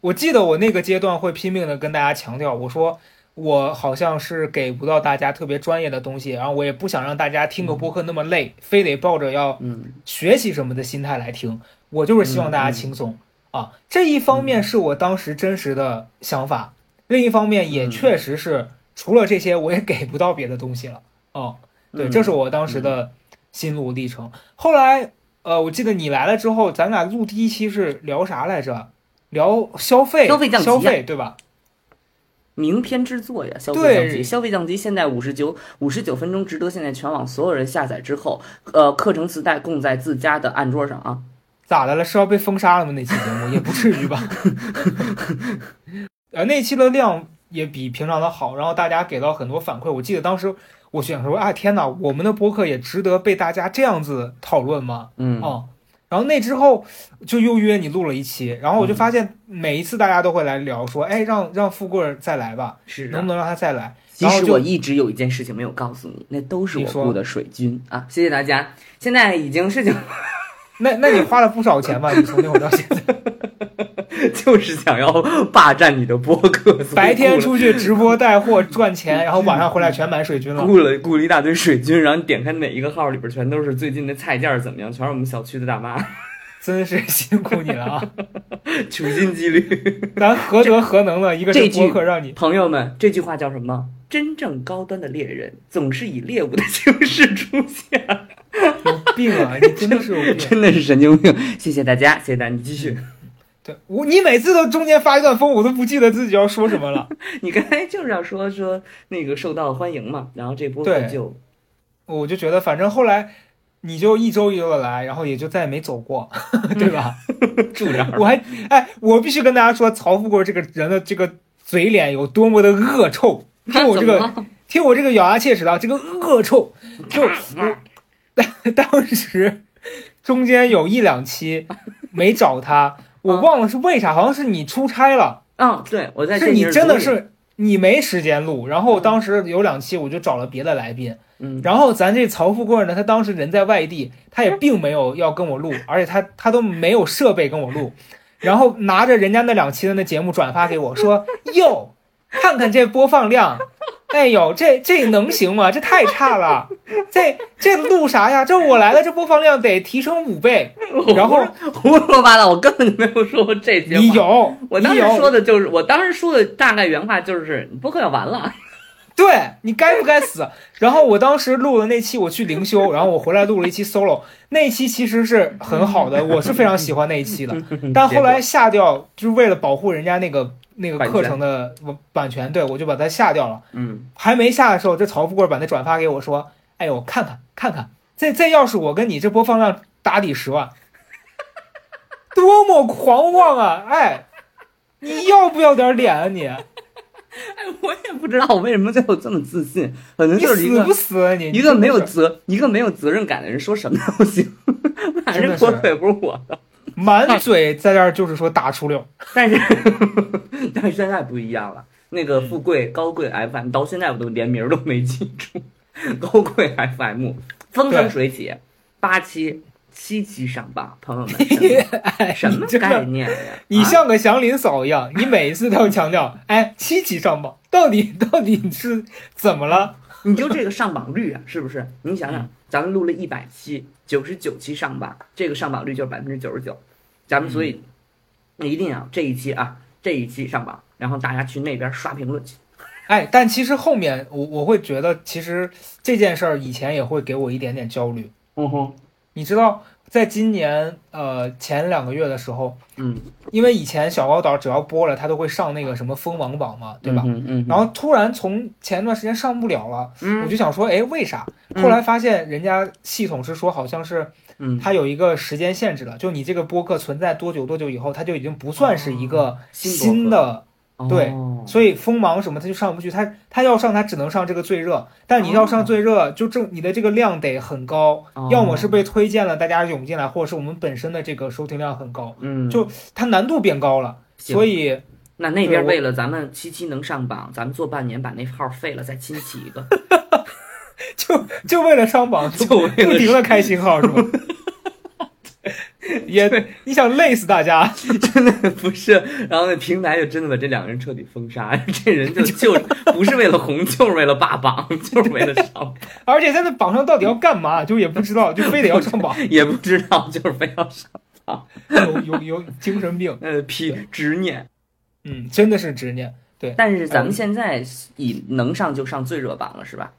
我记得我那个阶段会拼命的跟大家强调，我说我好像是给不到大家特别专业的东西，然后我也不想让大家听个播客那么累，非得抱着要嗯学习什么的心态来听，我就是希望大家轻松、啊。这一方面是我当时真实的想法，另一方面也嗯确实是除了这些，我也给不到别的东西了。哦，对，嗯这是我当时的心路历程。后来，呃，我记得你来了之后，咱俩录第一期是聊啥来着？聊消费，消费降级消费对吧？名片制作呀，消费降级，消费降级现在五十九五十九分钟，值得现在全网所有人下载之后，呃，课程磁带供在自家的案桌上啊。咋的了？是要被封杀了吗？那期节目也不至于吧？呃，那期的量也比平常的好，然后大家给到很多反馈。我记得当时我想说，啊，天哪，我们的播客也值得被大家这样子讨论吗？嗯哦，然后那之后就又约你录了一期，然后我就发现每一次大家都会来聊说，哎，让让富贵儿再来吧，是能不能让他再来？其实我一直有一件事情没有告诉你，那都是你说我雇的水军啊！谢谢大家，现在已经事情那那你花了不少钱吧？你从那会儿到现在，就是想要霸占你的播客，白天出去直播带货赚钱，然后晚上回来全买水军了。雇了雇了一大堆水军，然后你点开每一个号里边全都是最近的菜价怎么样，全是我们小区的大妈，真是辛苦你了啊！处心积虑。咱何德何能呢？一个是这句播客让你朋友们，这句话叫什么？真正高端的猎人总是以猎物的形式出现，有病啊！你真的是有病。真的是神经病。谢谢大家，谢谢大家，你继续。对我，你每次都中间发一段疯，我都不记得自己要说什么了。你刚才就是要说说那个受到欢迎嘛，然后这部分就我就觉得，反正后来你就一周一周的来，然后也就再也没走过，对吧？住这儿。我还哎，我必须跟大家说，曹富贵这个人的这个嘴脸有多么的恶臭。听我这个，听我这个咬牙切齿的这个恶臭，就我当时中间有一两期没找他，我忘了是为啥，好像是你出差了。嗯，对，我在是你真的是你没时间录，然后当时有两期我就找了别的来宾，嗯，然后咱这曹富贵呢，他当时人在外地，他也并没有要跟我录，而且他他都没有设备跟我录，然后拿着人家那两期的那节目转发给我说，哟，看看这播放量，哎呦，这这能行吗？这太差了，这这录啥呀？这我来了，这播放量得提升五倍。然后胡说八道，我根本就没有说过这些话。你有，我当时说的就是，我当时说的大概原话就是，播客要完了。对你该不该死？然后我当时录的那期，我去灵修，然后我回来录了一期 solo，那一期其实是很好的，我是非常喜欢那一期的。但后来下掉，就是为了保护人家那个那个课程的版权，对我就把它下掉了。嗯，还没下的时候，这曹富贵把那转发给我说：“哎呦，看看看看，这这要是我跟你这播放量打底十万，多么狂妄啊！哎，你要不要点脸啊你？我也不知道我为什么最后这么自信，可能你就是一个死不死啊你？一个没有责一个没有责任感的人说什么都行，反正真的是锅腿不是我的。满嘴在这儿就是说打出溜，但是 但是现在不一样了，那个富贵高贵 FM 到现在我都连名儿都没记住，高贵 FM 风生水起，八期七级上榜，朋友们 什么什么概念呀？你啊像个祥林嫂一样，你每一次都要强调，哎，七级上榜，到底到底你是怎么了？你就这个上榜率啊，是不是？你想想，咱们录了一百期，九十九期上榜，这个上榜率就是百分之九十九。咱们所以一定要这一期啊，这一期上榜，然后大家去那边刷评论去。哎，但其实后面我我会觉得，其实这件事儿以前也会给我一点点焦虑。嗯哼，你知道，在今年呃前两个月的时候，嗯，因为以前小高岛只要播了，它都会上那个什么锋芒榜嘛，对吧？嗯嗯，然后突然从前段时间上不了了，嗯。我就想说，哎，为啥？嗯。后来发现人家系统是说，好像是嗯，它有一个时间限制了，就你这个播客存在多久多久以后，它就已经不算是一个新新的，对哦所以锋芒什么它就上不去，它它要上它只能上这个最热，但你要上最热，就正你的这个量得很高，哦。要么是被推荐了大家涌进来，或者是我们本身的这个收听量很高，嗯，就它难度变高了，所以那那边为了咱们七七能上榜，咱们做半年把那号废了，再新起一个，就就为了上榜，就 就为了不停的开新号是吧？也你想累死大家，真的不是。然后那平台就真的把这两个人彻底封杀，这人就 就不是为了红，就是为了霸榜，就是为了上榜，而且在那榜上到底要干嘛，就也不知道，就非得要上榜，也不知道就是非要上。有有有精神病，呃，批执念。嗯，真的是执念。对，但是咱们现在以能上就上最热榜了，是吧？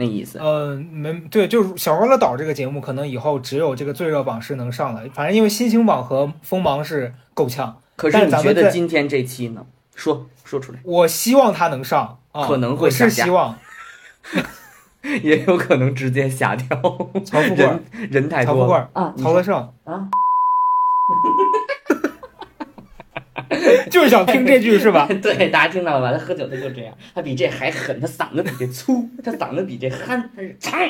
那意思。嗯，没对，就是小欢乐岛这个节目，可能以后只有这个最热榜是能上了，反正因为新星榜和锋芒是够呛，可是你觉但是咱们在得今天这期呢？说说出来，我希望他能上，啊、可能会是希望。也有可能直接下掉。曹富贵人人太曹富贵儿。多了啊！曹德胜。啊，就是想听这句是吧？对，大家听到了吧？他喝酒他就这样，他比这还狠，他嗓子比这粗，他嗓子比这憨，他是长，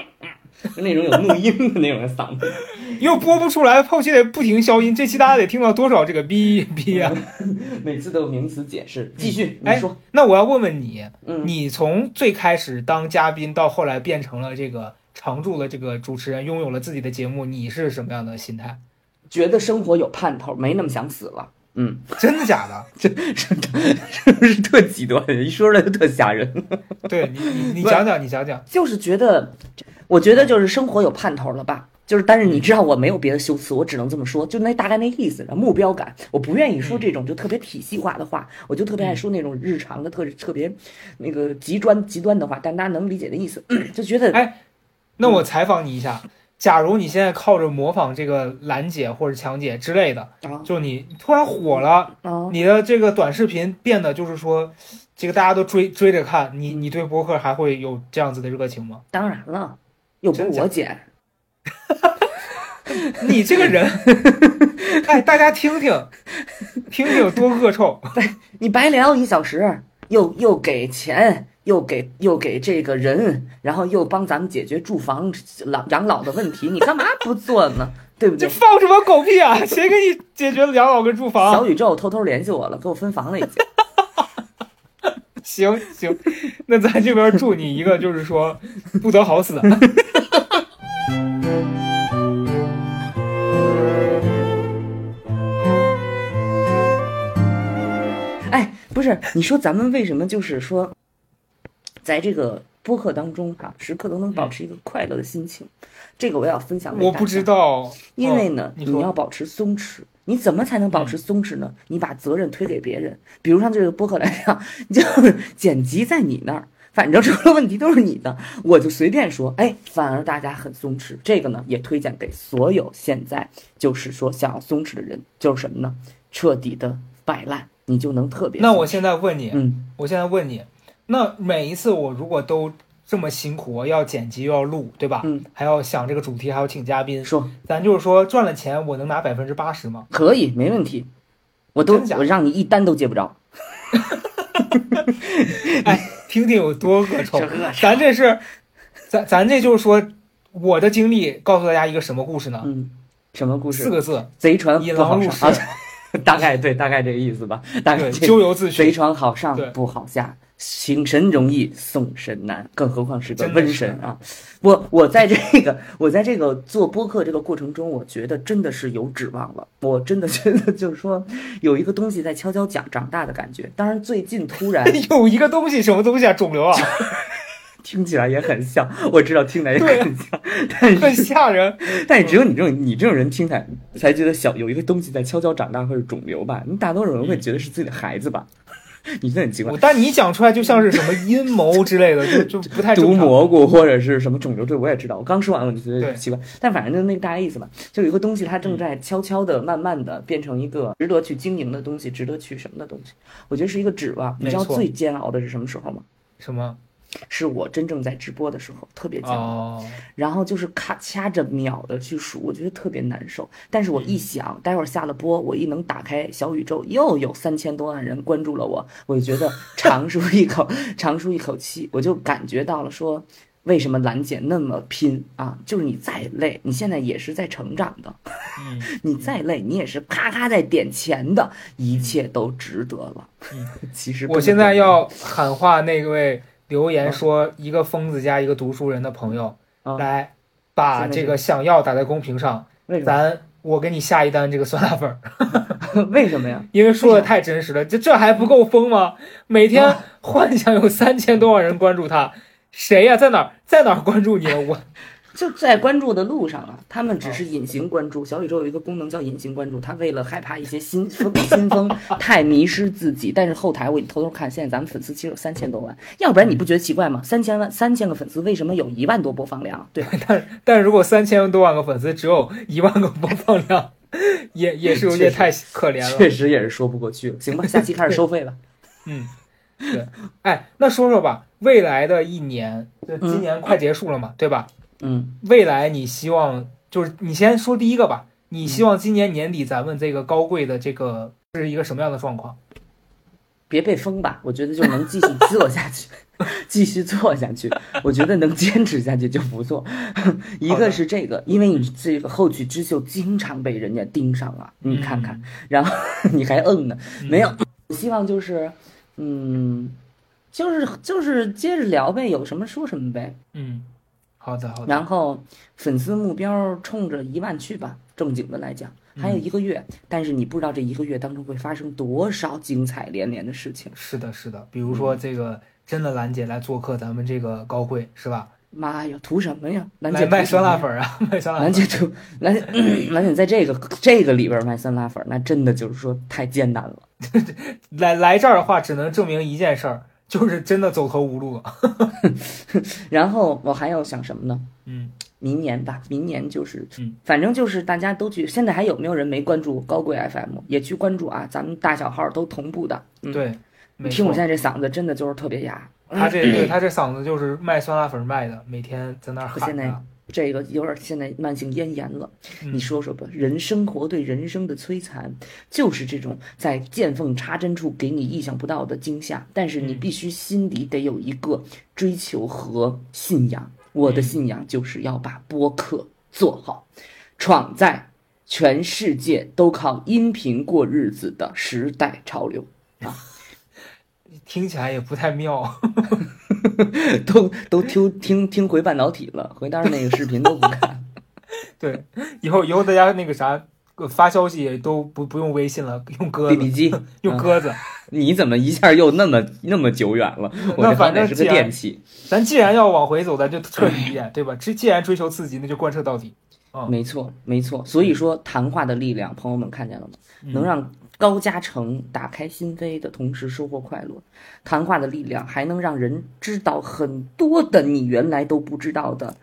就那种有怒音的那种嗓子。又播不出来，后期得不停消音，这期大家得听到多少这个哔哔啊？每次都有名词解释。继续，你哎说，那我要问问你，嗯，你从最开始当嘉宾到后来变成了这个常驻的这个主持人，拥有了自己的节目，你是什么样的心态？觉得生活有盼头，没那么想死了。嗯，真的假的？是是不是特极端？一说出来就特吓人。对你你你讲讲，你讲讲。就是觉得，我觉得就是生活有盼头了吧。就是，但是你知道我没有别的修辞，我只能这么说，就那大概那意思，目标感。我不愿意说这种就特别体系化的话，我就特别爱说那种日常的特特别那个极端极端的话，但大家能理解的意思，就觉得哎那我采访你一下，假如你现在靠着模仿这个兰姐或者强姐之类的，啊。就你突然火了，啊，你的这个短视频变得就是说，这个大家都追追着看，你你对博客还会有这样子的热情吗？当然了，又不是真假我剪，你这个人，哎，大家听听，听听有多恶臭。你白聊一小时，又又给钱，又给又给这个人，然后又帮咱们解决住房老养老的问题，你干嘛不做呢？对不这对？放什么狗屁啊！谁给你解决了养老跟住房小？宇宙偷偷联系我了，给我分房了已经。行行，那咱这边祝你一个，就是说不得好死。不是，你说咱们为什么就是说，在这个播客当中哈、时刻都能保持一个快乐的心情。这个我要分享给大家。我不知道，因为呢，哦你说要保持松弛。你怎么才能保持松弛呢？你把责任推给别人，比如像这个播客来讲，就是 剪辑在你那儿，反正出了问题都是你的，我就随便说，哎，反而大家很松弛。这个呢，也推荐给所有现在就是说想要松弛的人，就是什么呢？彻底的摆烂，你就能特别。那我现在问你，嗯，我现在问你，那每一次我如果都这么辛苦，我要剪辑又要录，对吧？嗯，还要想这个主题，还要请嘉宾，说咱就是说赚了钱，我能拿百分之八十吗？可以，没问题，我都我让你一单都接不着。哎，听听有多恶臭！咱这是，咱咱这就是说，我的经历告诉大家一个什么故事呢？嗯，什么故事？四个字，贼船引不好狼入室。啊，大概对，大概这个意思吧。大概咎由自贼取。船好上不好下，请神容易送神难，更何况是个瘟神啊！我我在这个 我在这个做播客这个过程中，我觉得真的是有指望了。我真的觉得就是说有一个东西在悄悄长长大的感觉。当然最近突然 有一个东西，什么东西啊？肿瘤啊，听起来也很像，我知道听起来也很像，但很是吓人。但是只有你这种你这种人听起来才觉得小有一个东西在悄悄长大或者肿瘤吧，你大多数人会觉得是自己的孩子吧？你这很奇怪。但你讲出来就像是什么阴谋之类的，就就不太毒。蘑菇或者是什么肿瘤，这我也知道。我刚说完我就觉得对奇怪，但反正就那个大概意思吧。就有一个东西，它正在悄悄的、慢慢的变成一个值得去经营的东西，值得去什么的东西。我觉得是一个指望。你知道最煎熬的是什么时候吗？什么？是我真正在直播的时候，特别煎熬。哦，然后就是咔掐着秒的去数，我觉得特别难受。但是我一想，待会儿下了播，我一能打开小宇宙，又有三千多万人关注了我，我就觉得 长舒一口，长舒一口气，我就感觉到了说，为什么兰姐那么拼啊？就是你再累，你现在也是在成长的，嗯，你再累，你也是咔咔在点钱的，一切都值得了。嗯 其实我现在要喊话那位留言说一个疯子加一个读书人的朋友，啊来把这个想要打在公屏上？咱我给你下一单这个酸辣粉儿，为什么呀？因为说的太真实了，这这还不够疯吗？每天幻想有三千多万人关注他，谁呀、在哪儿在哪儿关注你？我就在关注的路上啊，他们只是隐形关注。小宇宙有一个功能叫隐形关注，他为了害怕一些新风新风 太迷失自己。但是后台我偷偷看，现在咱们粉丝其实有三千多万，要不然你不觉得奇怪吗？三千万三千个粉丝，为什么有一万多播放量？对吧，但但如果三千多万个粉丝只有一万个播放量，也也是有点太可怜了。确实也是说不过去了。行吧，下期开始收费吧。嗯，对，哎，那说说吧，未来的一年，就今年快结束了嘛，对吧？嗯，未来你希望就是你先说第一个吧，你希望今年年底咱们这个高贵的这个是一个什么样的状况？别被封吧，我觉得就能继续做下去，继续做下去。我觉得能坚持下去就不错。一个是这个，因为你这个后起之秀经常被人家盯上啊，你看看，然后你还嗯呢，没有。我希望就是，嗯，就是就是接着聊呗，有什么说什么呗。嗯，好的好的。然后粉丝目标冲着一万去吧，正经的来讲，还有一个月，但是你不知道这一个月当中会发生多少精彩连连的事情。是的，是的，比如说这个真的兰姐来做客咱们这个高会是吧？妈呀，图什么呀？兰姐来卖酸辣粉。粉啊，卖酸辣粉。兰姐图兰 兰姐在这个这个里边卖酸辣粉，那真的就是说太艰难了。来来这儿的话，只能证明一件事儿，就是真的走投无路了。然后我还要想什么呢？嗯，明年吧，明年就是，嗯反正就是大家都去。现在还有没有人没关注高贵 FM？也去关注啊，咱们大小号都同步的。嗯，对，你听我现在这嗓子，真的就是特别哑。他这对他这嗓子就是卖酸辣粉卖的，每天在那儿我现在喊着。这个有点现在慢性咽炎了，嗯你说说吧，人生活对人生的摧残，就是这种在见缝插针处给你意想不到的惊吓，但是你嗯必须心里得有一个追求和信仰。我的信仰就是要把播客做好，闯在全世界都靠音频过日子的时代潮流。听起来也不太妙。都都听听听回半导体了，回当时那个视频都不看。对，以后以后大家那个啥呃发消息也都不不用微信了，用鸽 BB 子，机，用鸽子。你怎么一下又那么那么久远了？我那反正既然电器。咱既然要往回走，咱就彻底一点，对吧？这既然追求刺激，那就贯彻到底。没错，没错。所以说，谈话的力量，朋友们看见了吗？嗯能让高嘉诚打开心扉的同时收获快乐。谈话的力量还能让人知道很多的你原来都不知道的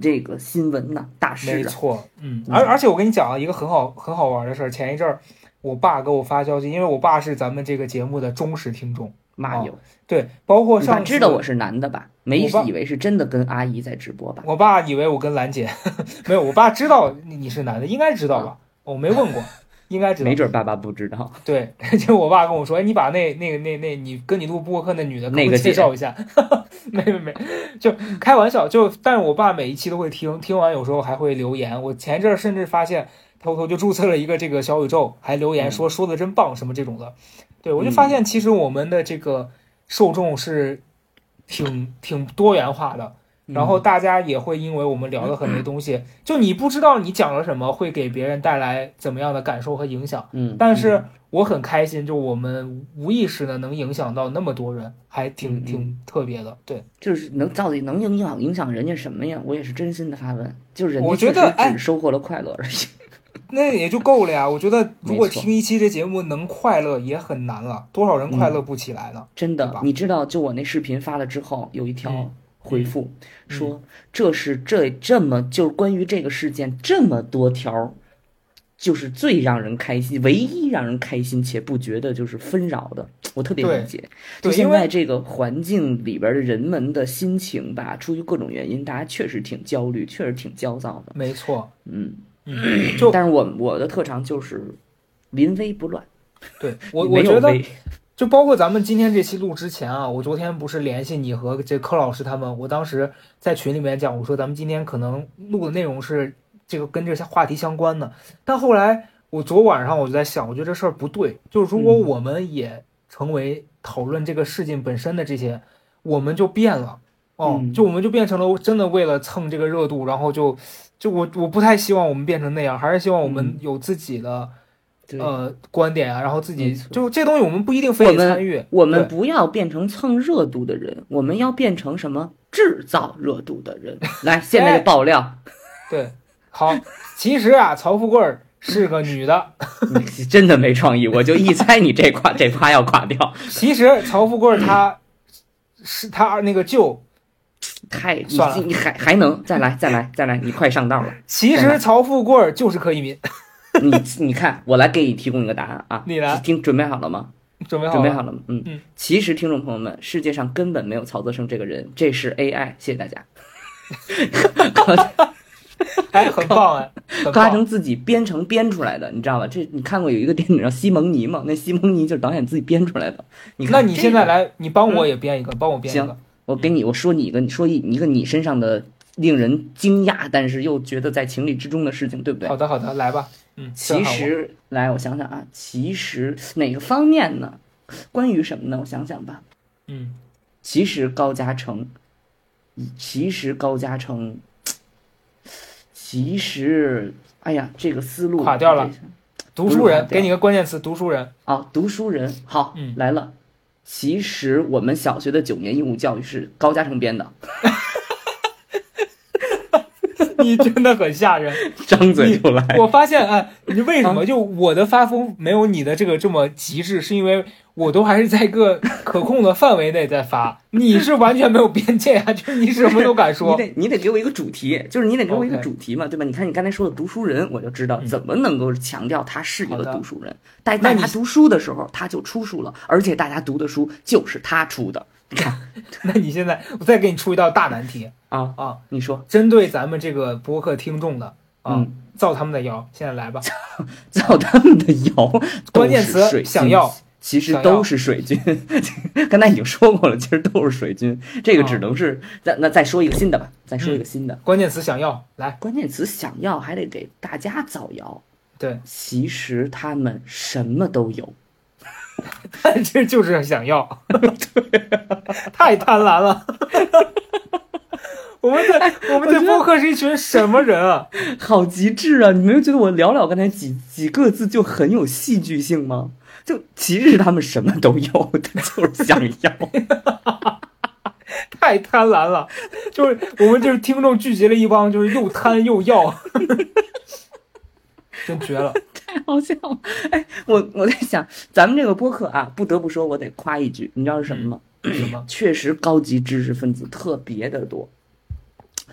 这个新闻呢、大事啊。没错，嗯，而而且我跟你讲啊，一个很好很好玩的事儿。前一阵儿，我爸给我发消息，因为我爸是咱们这个节目的忠实听众，妈哟！对，包括上次知道我是男的吧？没以为是真的跟阿姨在直播吧？我爸以为我跟兰姐 没有，我爸知道你你是男的，应该知道吧？我没问过，应该知道。没准爸爸不知道。对，就我爸跟我说，哎，你把那那个那那你跟你录播客那女的给我那个介绍一下。没没没，就开玩笑，就但是我爸每一期都会听，听完有时候还会留言。我前一阵甚至发现偷偷就注册了一个这个小宇宙，还留言说说的真棒什么这种的。对我就发现其实我们的这个受众是挺挺多元化的。然后大家也会因为我们聊的很多东西，就你不知道你讲了什么会给别人带来怎么样的感受和影响。嗯，但是我很开心，就我们无意识的能影响到那么多人，还挺嗯挺特别的。对，就是能到底能影响影响人家什么呀？我也是真心的发问，就是人家我觉确实得哎只收获了快乐而已。那也就够了呀。我觉得如果听一期这节目能快乐也很难了，多少人快乐不起来呢？真的，你知道，就我那视频发了之后，有一条嗯回复、说，这是这这么就是关于这个事件这么多条，就是最让人开心，唯一让人开心且不觉得就是纷扰的，我特别理解。就因为现在这个环境里边的人们的心情吧，出于各种原因，大家确实挺焦虑，确实挺焦躁的。没错，嗯，嗯，就但是我我的特长就是临危不乱，对 我我觉得危。就包括咱们今天这期录之前啊，我昨天不是联系你和这柯老师他们，我当时在群里面讲，我说咱们今天可能录的内容是这个跟这些话题相关的，但后来我昨晚上我就在想，我觉得这事儿不对，就是如果嗯。我们也成为讨论这个事情本身的这些，我们就变了。哦，嗯。就我们就变成了真的为了蹭这个热度，然后就就我我不太希望我们变成那样，还是希望我们嗯。有自己的、对呃观点啊，然后自己就这东西我们不一定非得参与，我们对不要变成蹭热度的人，我们要变成什么制造热度的人。来，现在 爆料，对，好，其实啊，曹富贵儿是个女的。你 真的没创意，我就一猜你这夸这趴要垮掉。其实曹富贵儿他是他那个舅，太你算了你还还能再来再来再来，你快上道了。其实曹富贵儿就是柯一敏。你你看，我来给你提供一个答案啊，你来听准备好了吗？准备好了，准备好了吗？嗯嗯其实听众朋友们，世界上根本没有曹泽生这个人，这是 AI。谢谢大家。哎，很棒哎，很高嘉棒。诚自己编程编出来的，你知道吧？这你看过有一个电影叫《西蒙尼》吗？那西蒙尼就是导演自己编出来的。你看那你现在来，你帮我也编一个，帮我编一行个。我给你，我说你一个，你说一一个你身上的令人惊讶，但是又觉得在情理之中的事情，对不对好？的，好的，来吧。嗯，其实，来，我想想啊，其实哪个方面呢？关于什么呢？我想想吧。嗯，其实高嘉诚，其实高嘉诚，其实，哎呀，这个思路垮掉了。读书人，给你个关键词，读书人。啊，读书人，好，嗯来了。其实我们小学的九年义务教育是高嘉诚编的，你真的很吓人。张嘴就来。我发现，哎，你为什么啊就我的发疯没有你的这个这么极致？是因为我都还是在一个可控的范围内在发，你是完全没有边界啊，就是你什么都敢说你。得你得给我一个主题，就是你得给我一个主题嘛，对吧？你看你刚才说的读书人，我就知道嗯怎么能够强调他是一个读书人。但但你在他读书的时候，他就出书了，而且大家读的书就是他出的。你 看那你现在，我再给你出一道大难题啊，啊，你说针对咱们这个播客听众的啊，嗯造他们的谣。现在来吧，造他们的谣，关键词水想要。其实都是水军，刚才已经说过了，其实都是水军。这个只能是再那再说一个新的吧，再说一个新的。关键词想要来，关键词想要还得给大家造谣，对，其实他们什么都有。这就是想要，太贪婪了。我们在我们在播客是一群什么人啊？好极致啊！你没有觉得我寥寥刚才几几个字就很有戏剧性吗？就其实他们什么都有，他就是想要。太贪婪了，就是我们就是听众聚集了一帮就是又贪又要，真绝了。太 好笑了！哎，我我在想，咱们这个播客啊，不得不说，我得夸一句，你知道是什么吗？什么？确实高级知识分子特别的多。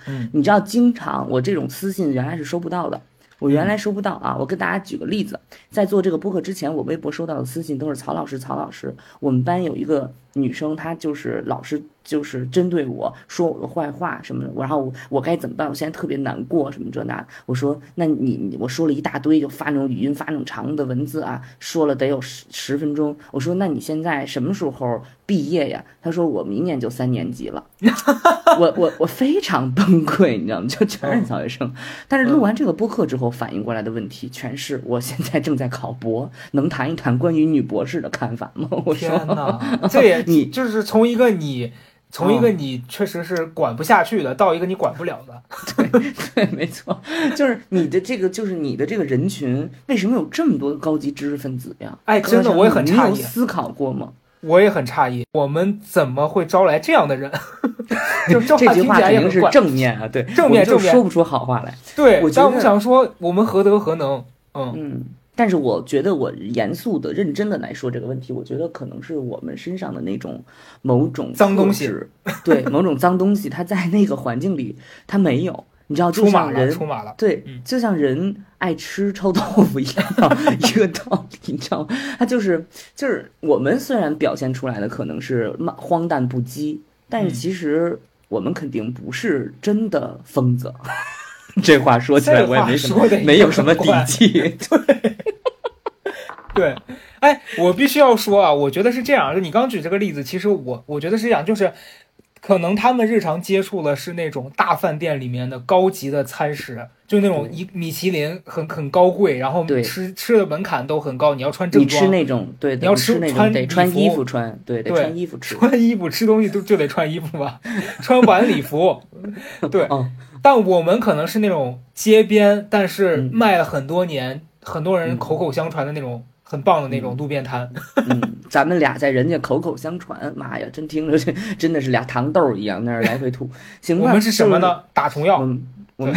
嗯，你知道，经常我这种私信原来是收不到的。我原来收不到啊，我跟大家举个例子，在做这个播客之前，我微博收到的私信都是曹老师，曹老师，我们班有一个女生，她就是老是就是针对我说我的坏话什么的，然后我我该怎么办？我现在特别难过什么这那，我说那你我说了一大堆，就发那种语音发那种长的文字啊，说了得有十十分钟，我说那你现在什么时候毕业呀？他说我明年就三年级了，我我我非常崩溃，你知道吗？就全是小学生，但是录完这个播客之后反应过来的问题，全是我现在正在考博，能谈一谈关于女博士的看法吗？我说天哪，这也你就是从一个你从一个你确实是管不下去的，到一个你管不了的。对对，没错，就是你的这个，就是你的这个人群，为什么有这么多高级知识分子呀？哎，真的我也很诧异，有思考过吗？我也很诧异，我们怎么会招来这样的人？就这这句话肯定是。正面啊，对，正面就正面说不出好话来。对我，但我想说，我们何德何能？嗯，嗯，但是我觉得我严肃的、认真的来说这个问题，我觉得可能是我们身上的那种某种脏东西，对，某种脏东西，它在那个环境里它没有，你知道，就出马人出马了。对嗯，就像人爱吃臭豆腐一样，一个道理，你知道吗？他就是就是我们虽然表现出来的可能是慢荒诞不羁，但是嗯其实我们肯定不是真的疯子。这话说起来我也没什么没有什么底气。对，哎，我必须要说啊，我觉得是这样，就你刚举这个例子，其实我我觉得是这样，就是可能他们日常接触的是那种大饭店里面的高级的餐食，就那种一米其林很很高贵，然后吃吃的门槛都很高，你要穿正你吃装，那种对，你要吃那种得穿衣服穿，对，穿衣服吃。穿衣服吃东西都就得穿衣服吧，穿晚礼服，对，哦，但我们可能是那种街边，但是嗯。卖了很多年，很多人嗯。口口相传的那种很棒的那种路边摊。嗯，咱们俩在人家口口相传，妈呀，真听着这真的是俩糖豆儿一样，那儿来回吐。行吧，我们是什么呢？打虫药。我们我们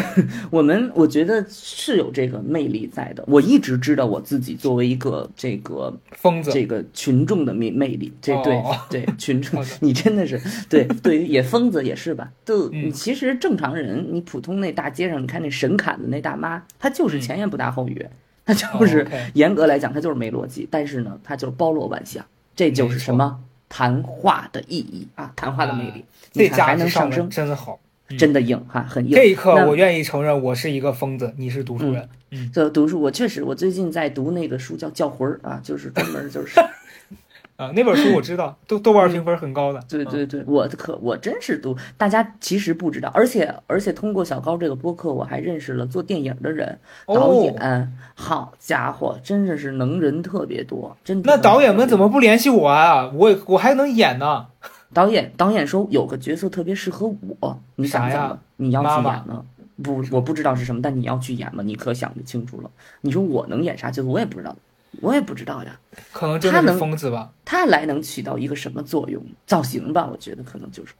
我们，我觉得是有这个魅力在的。我一直知道我自己作为一个这个疯子，这个群众的魅魅力，这对哦对 群众，你真的是对对于也疯子也是吧？就嗯你其实正常人，你普通那大街上，你看那神侃的那大妈，她就是嗯前言不搭后语，她就是严格来讲，它就是没逻辑，但是呢，它就是包罗万象，这就是什么？谈话的意义啊，谈话的魅力，你这价值上能上升，真的好。真的硬哈，很硬。这一刻，我愿意承认我是一个疯子，你是读书人。嗯，这读书，我确实，我最近在读那个书叫《叫魂儿》啊，就是专门就是，啊，那本书我 知道，豆豆瓣评分很高的。嗯对嗯对对，我可我真是读，大家其实不知道，而且而且通过小高这个播客，我还认识了做电影的人，导哦演，好家伙，真的是能人特别多，真的。那导演们怎么不联系我啊？我我还能演呢。导演导演说有个角色特别适合我，你想啥呀怎么？你要去妈妈演吗？不，我不知道是什么，但你要去演吗？你可想不清楚了。你说我能演啥角色？我也不知道，我也不知道呀。可能真的是疯子吧？他来能起到一个什么作用？造型吧，我觉得可能就是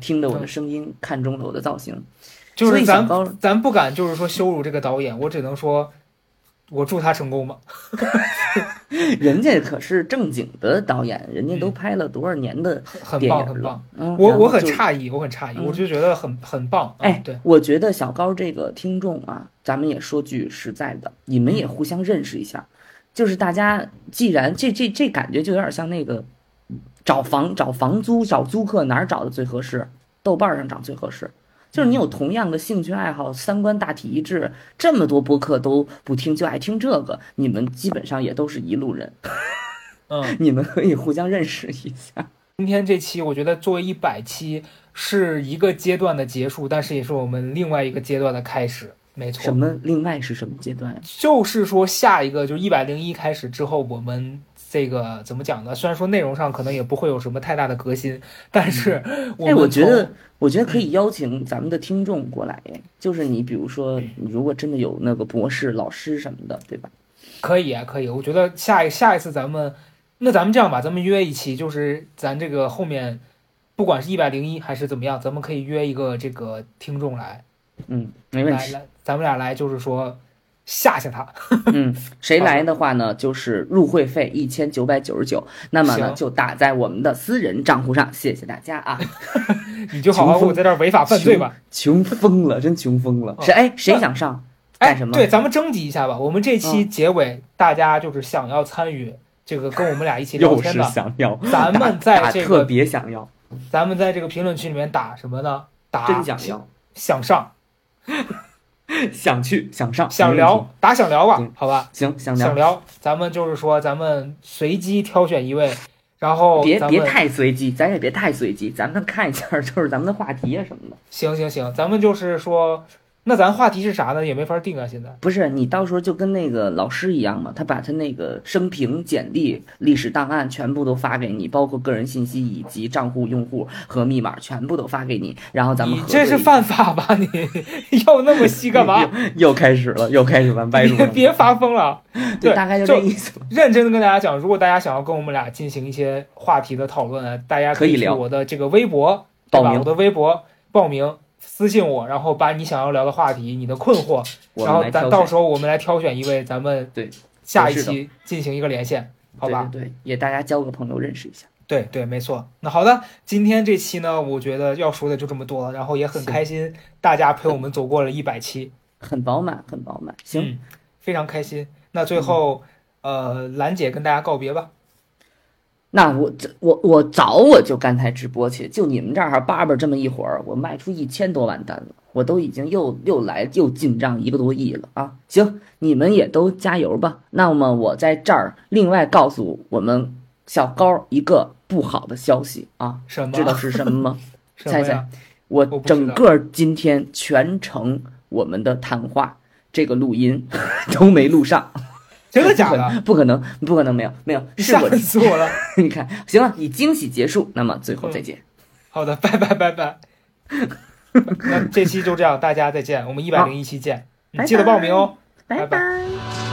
听着我的声音，看中了我的造型。就是咱咱不敢就是说羞辱这个导演，我只能说，我祝他成功吧。人家可是正经的导演，人家都拍了多少年的很棒，电影了很棒。。嗯，我我很诧异，我很诧异，嗯我就觉得很很棒。啊哎，对，我觉得小高这个听众啊，咱们也说句实在的，你们也互相认识一下。就是大家既然这这这感觉就有点像那个找房找房租找租客哪儿找的最合适？豆瓣上找最合适。就是你有同样的兴趣爱好，三观大体一致，这么多播客都不听，就爱听这个，你们基本上也都是一路人，嗯，你们可以互相认识一下。今天这期我觉得作为一百期是一个阶段的结束，但是也是我们另外一个阶段的开始。没错，什么？另外是什么阶段呀？就是说下一个就一百零一开始之后，我们这个怎么讲呢？虽然说内容上可能也不会有什么太大的革新，但是我哎，我觉得，我觉得可以邀请咱们的听众过来，哎，就是你比如说，你如果真的有那个博士、老师什么的，对吧？可以啊，可以。我觉得下一下一次咱们，那咱们这样吧，咱们约一期，就是咱这个后面，不管是一百零一还是怎么样，咱们可以约一个这个听众来，嗯，没问题。来来，咱们俩来，就是说吓吓他。嗯，谁来的话呢，就是入会费一千九百九十九，那么呢就打在我们的私人账户上，谢谢大家啊！你就好好给我在这儿违法犯罪吧。穷疯了，真穷疯了。谁哎谁想上哎干什，么？对，咱们征集一下吧。我们这期嗯结尾，大家就是想要参与这个跟我们俩一起 聊又是天的，想要，咱们在特这个特别想要，咱们在这个评论区里面打什么呢？打真想要，想上，想去想上，想聊，打想聊吧嗯，好吧？行想聊，想聊，咱们就是说，咱们随机挑选一位，然后别别太随机，咱也别太随机，咱们看一下 就是咱们的话题啊什么的。行行行，咱们就是说，那咱话题是啥呢？也没法定啊，现在。不是你到时候就跟那个老师一样嘛，他把他那个生平、简历、历史档案全部都发给你，包括个人信息以及账户用户和密码全部都发给你，然后咱们你这是犯法吧？你要那么细干嘛？又 又开始了，又开始玩歪路了。别别发疯了。对，大概就就这意思。认真的跟大家讲，如果大家想要跟我们俩进行一些话题的讨论，大家可以聊我的这个微博，对吧？报名我的微博报名，私信我，然后把你想要聊的话题、你的困惑，然后咱到时候我们来挑选一位，咱们对下一期进行一个连线，好吧？对对对，也大家交个朋友认识一下。对对，没错。那好的，今天这期呢，我觉得要说的就这么多了，然后也很开心，大家陪我们走过了一百期，很饱满，很饱满。行，嗯，非常开心。那最后，呃，兰姐跟大家告别吧。那我这我我早我就刚才直播去，就你们这儿叭叭这么一会儿，我卖出一千多万单了，我都已经又又来又进账一个多亿了啊！行，你们也都加油吧。那么我在这儿另外告诉我们小高一个不好的消息啊，什么？知道是什么吗？么猜猜？我整个今天全程我们的谈话这个录音 都没录上，真的假的？不可能，不可能，没有没有，是吓死我了！你看，行了，以惊喜结束，那么最后再见。好的，拜拜拜拜。那这期就这样，大家再见，我们一百零一期见，拜你记得报名哦。拜拜拜拜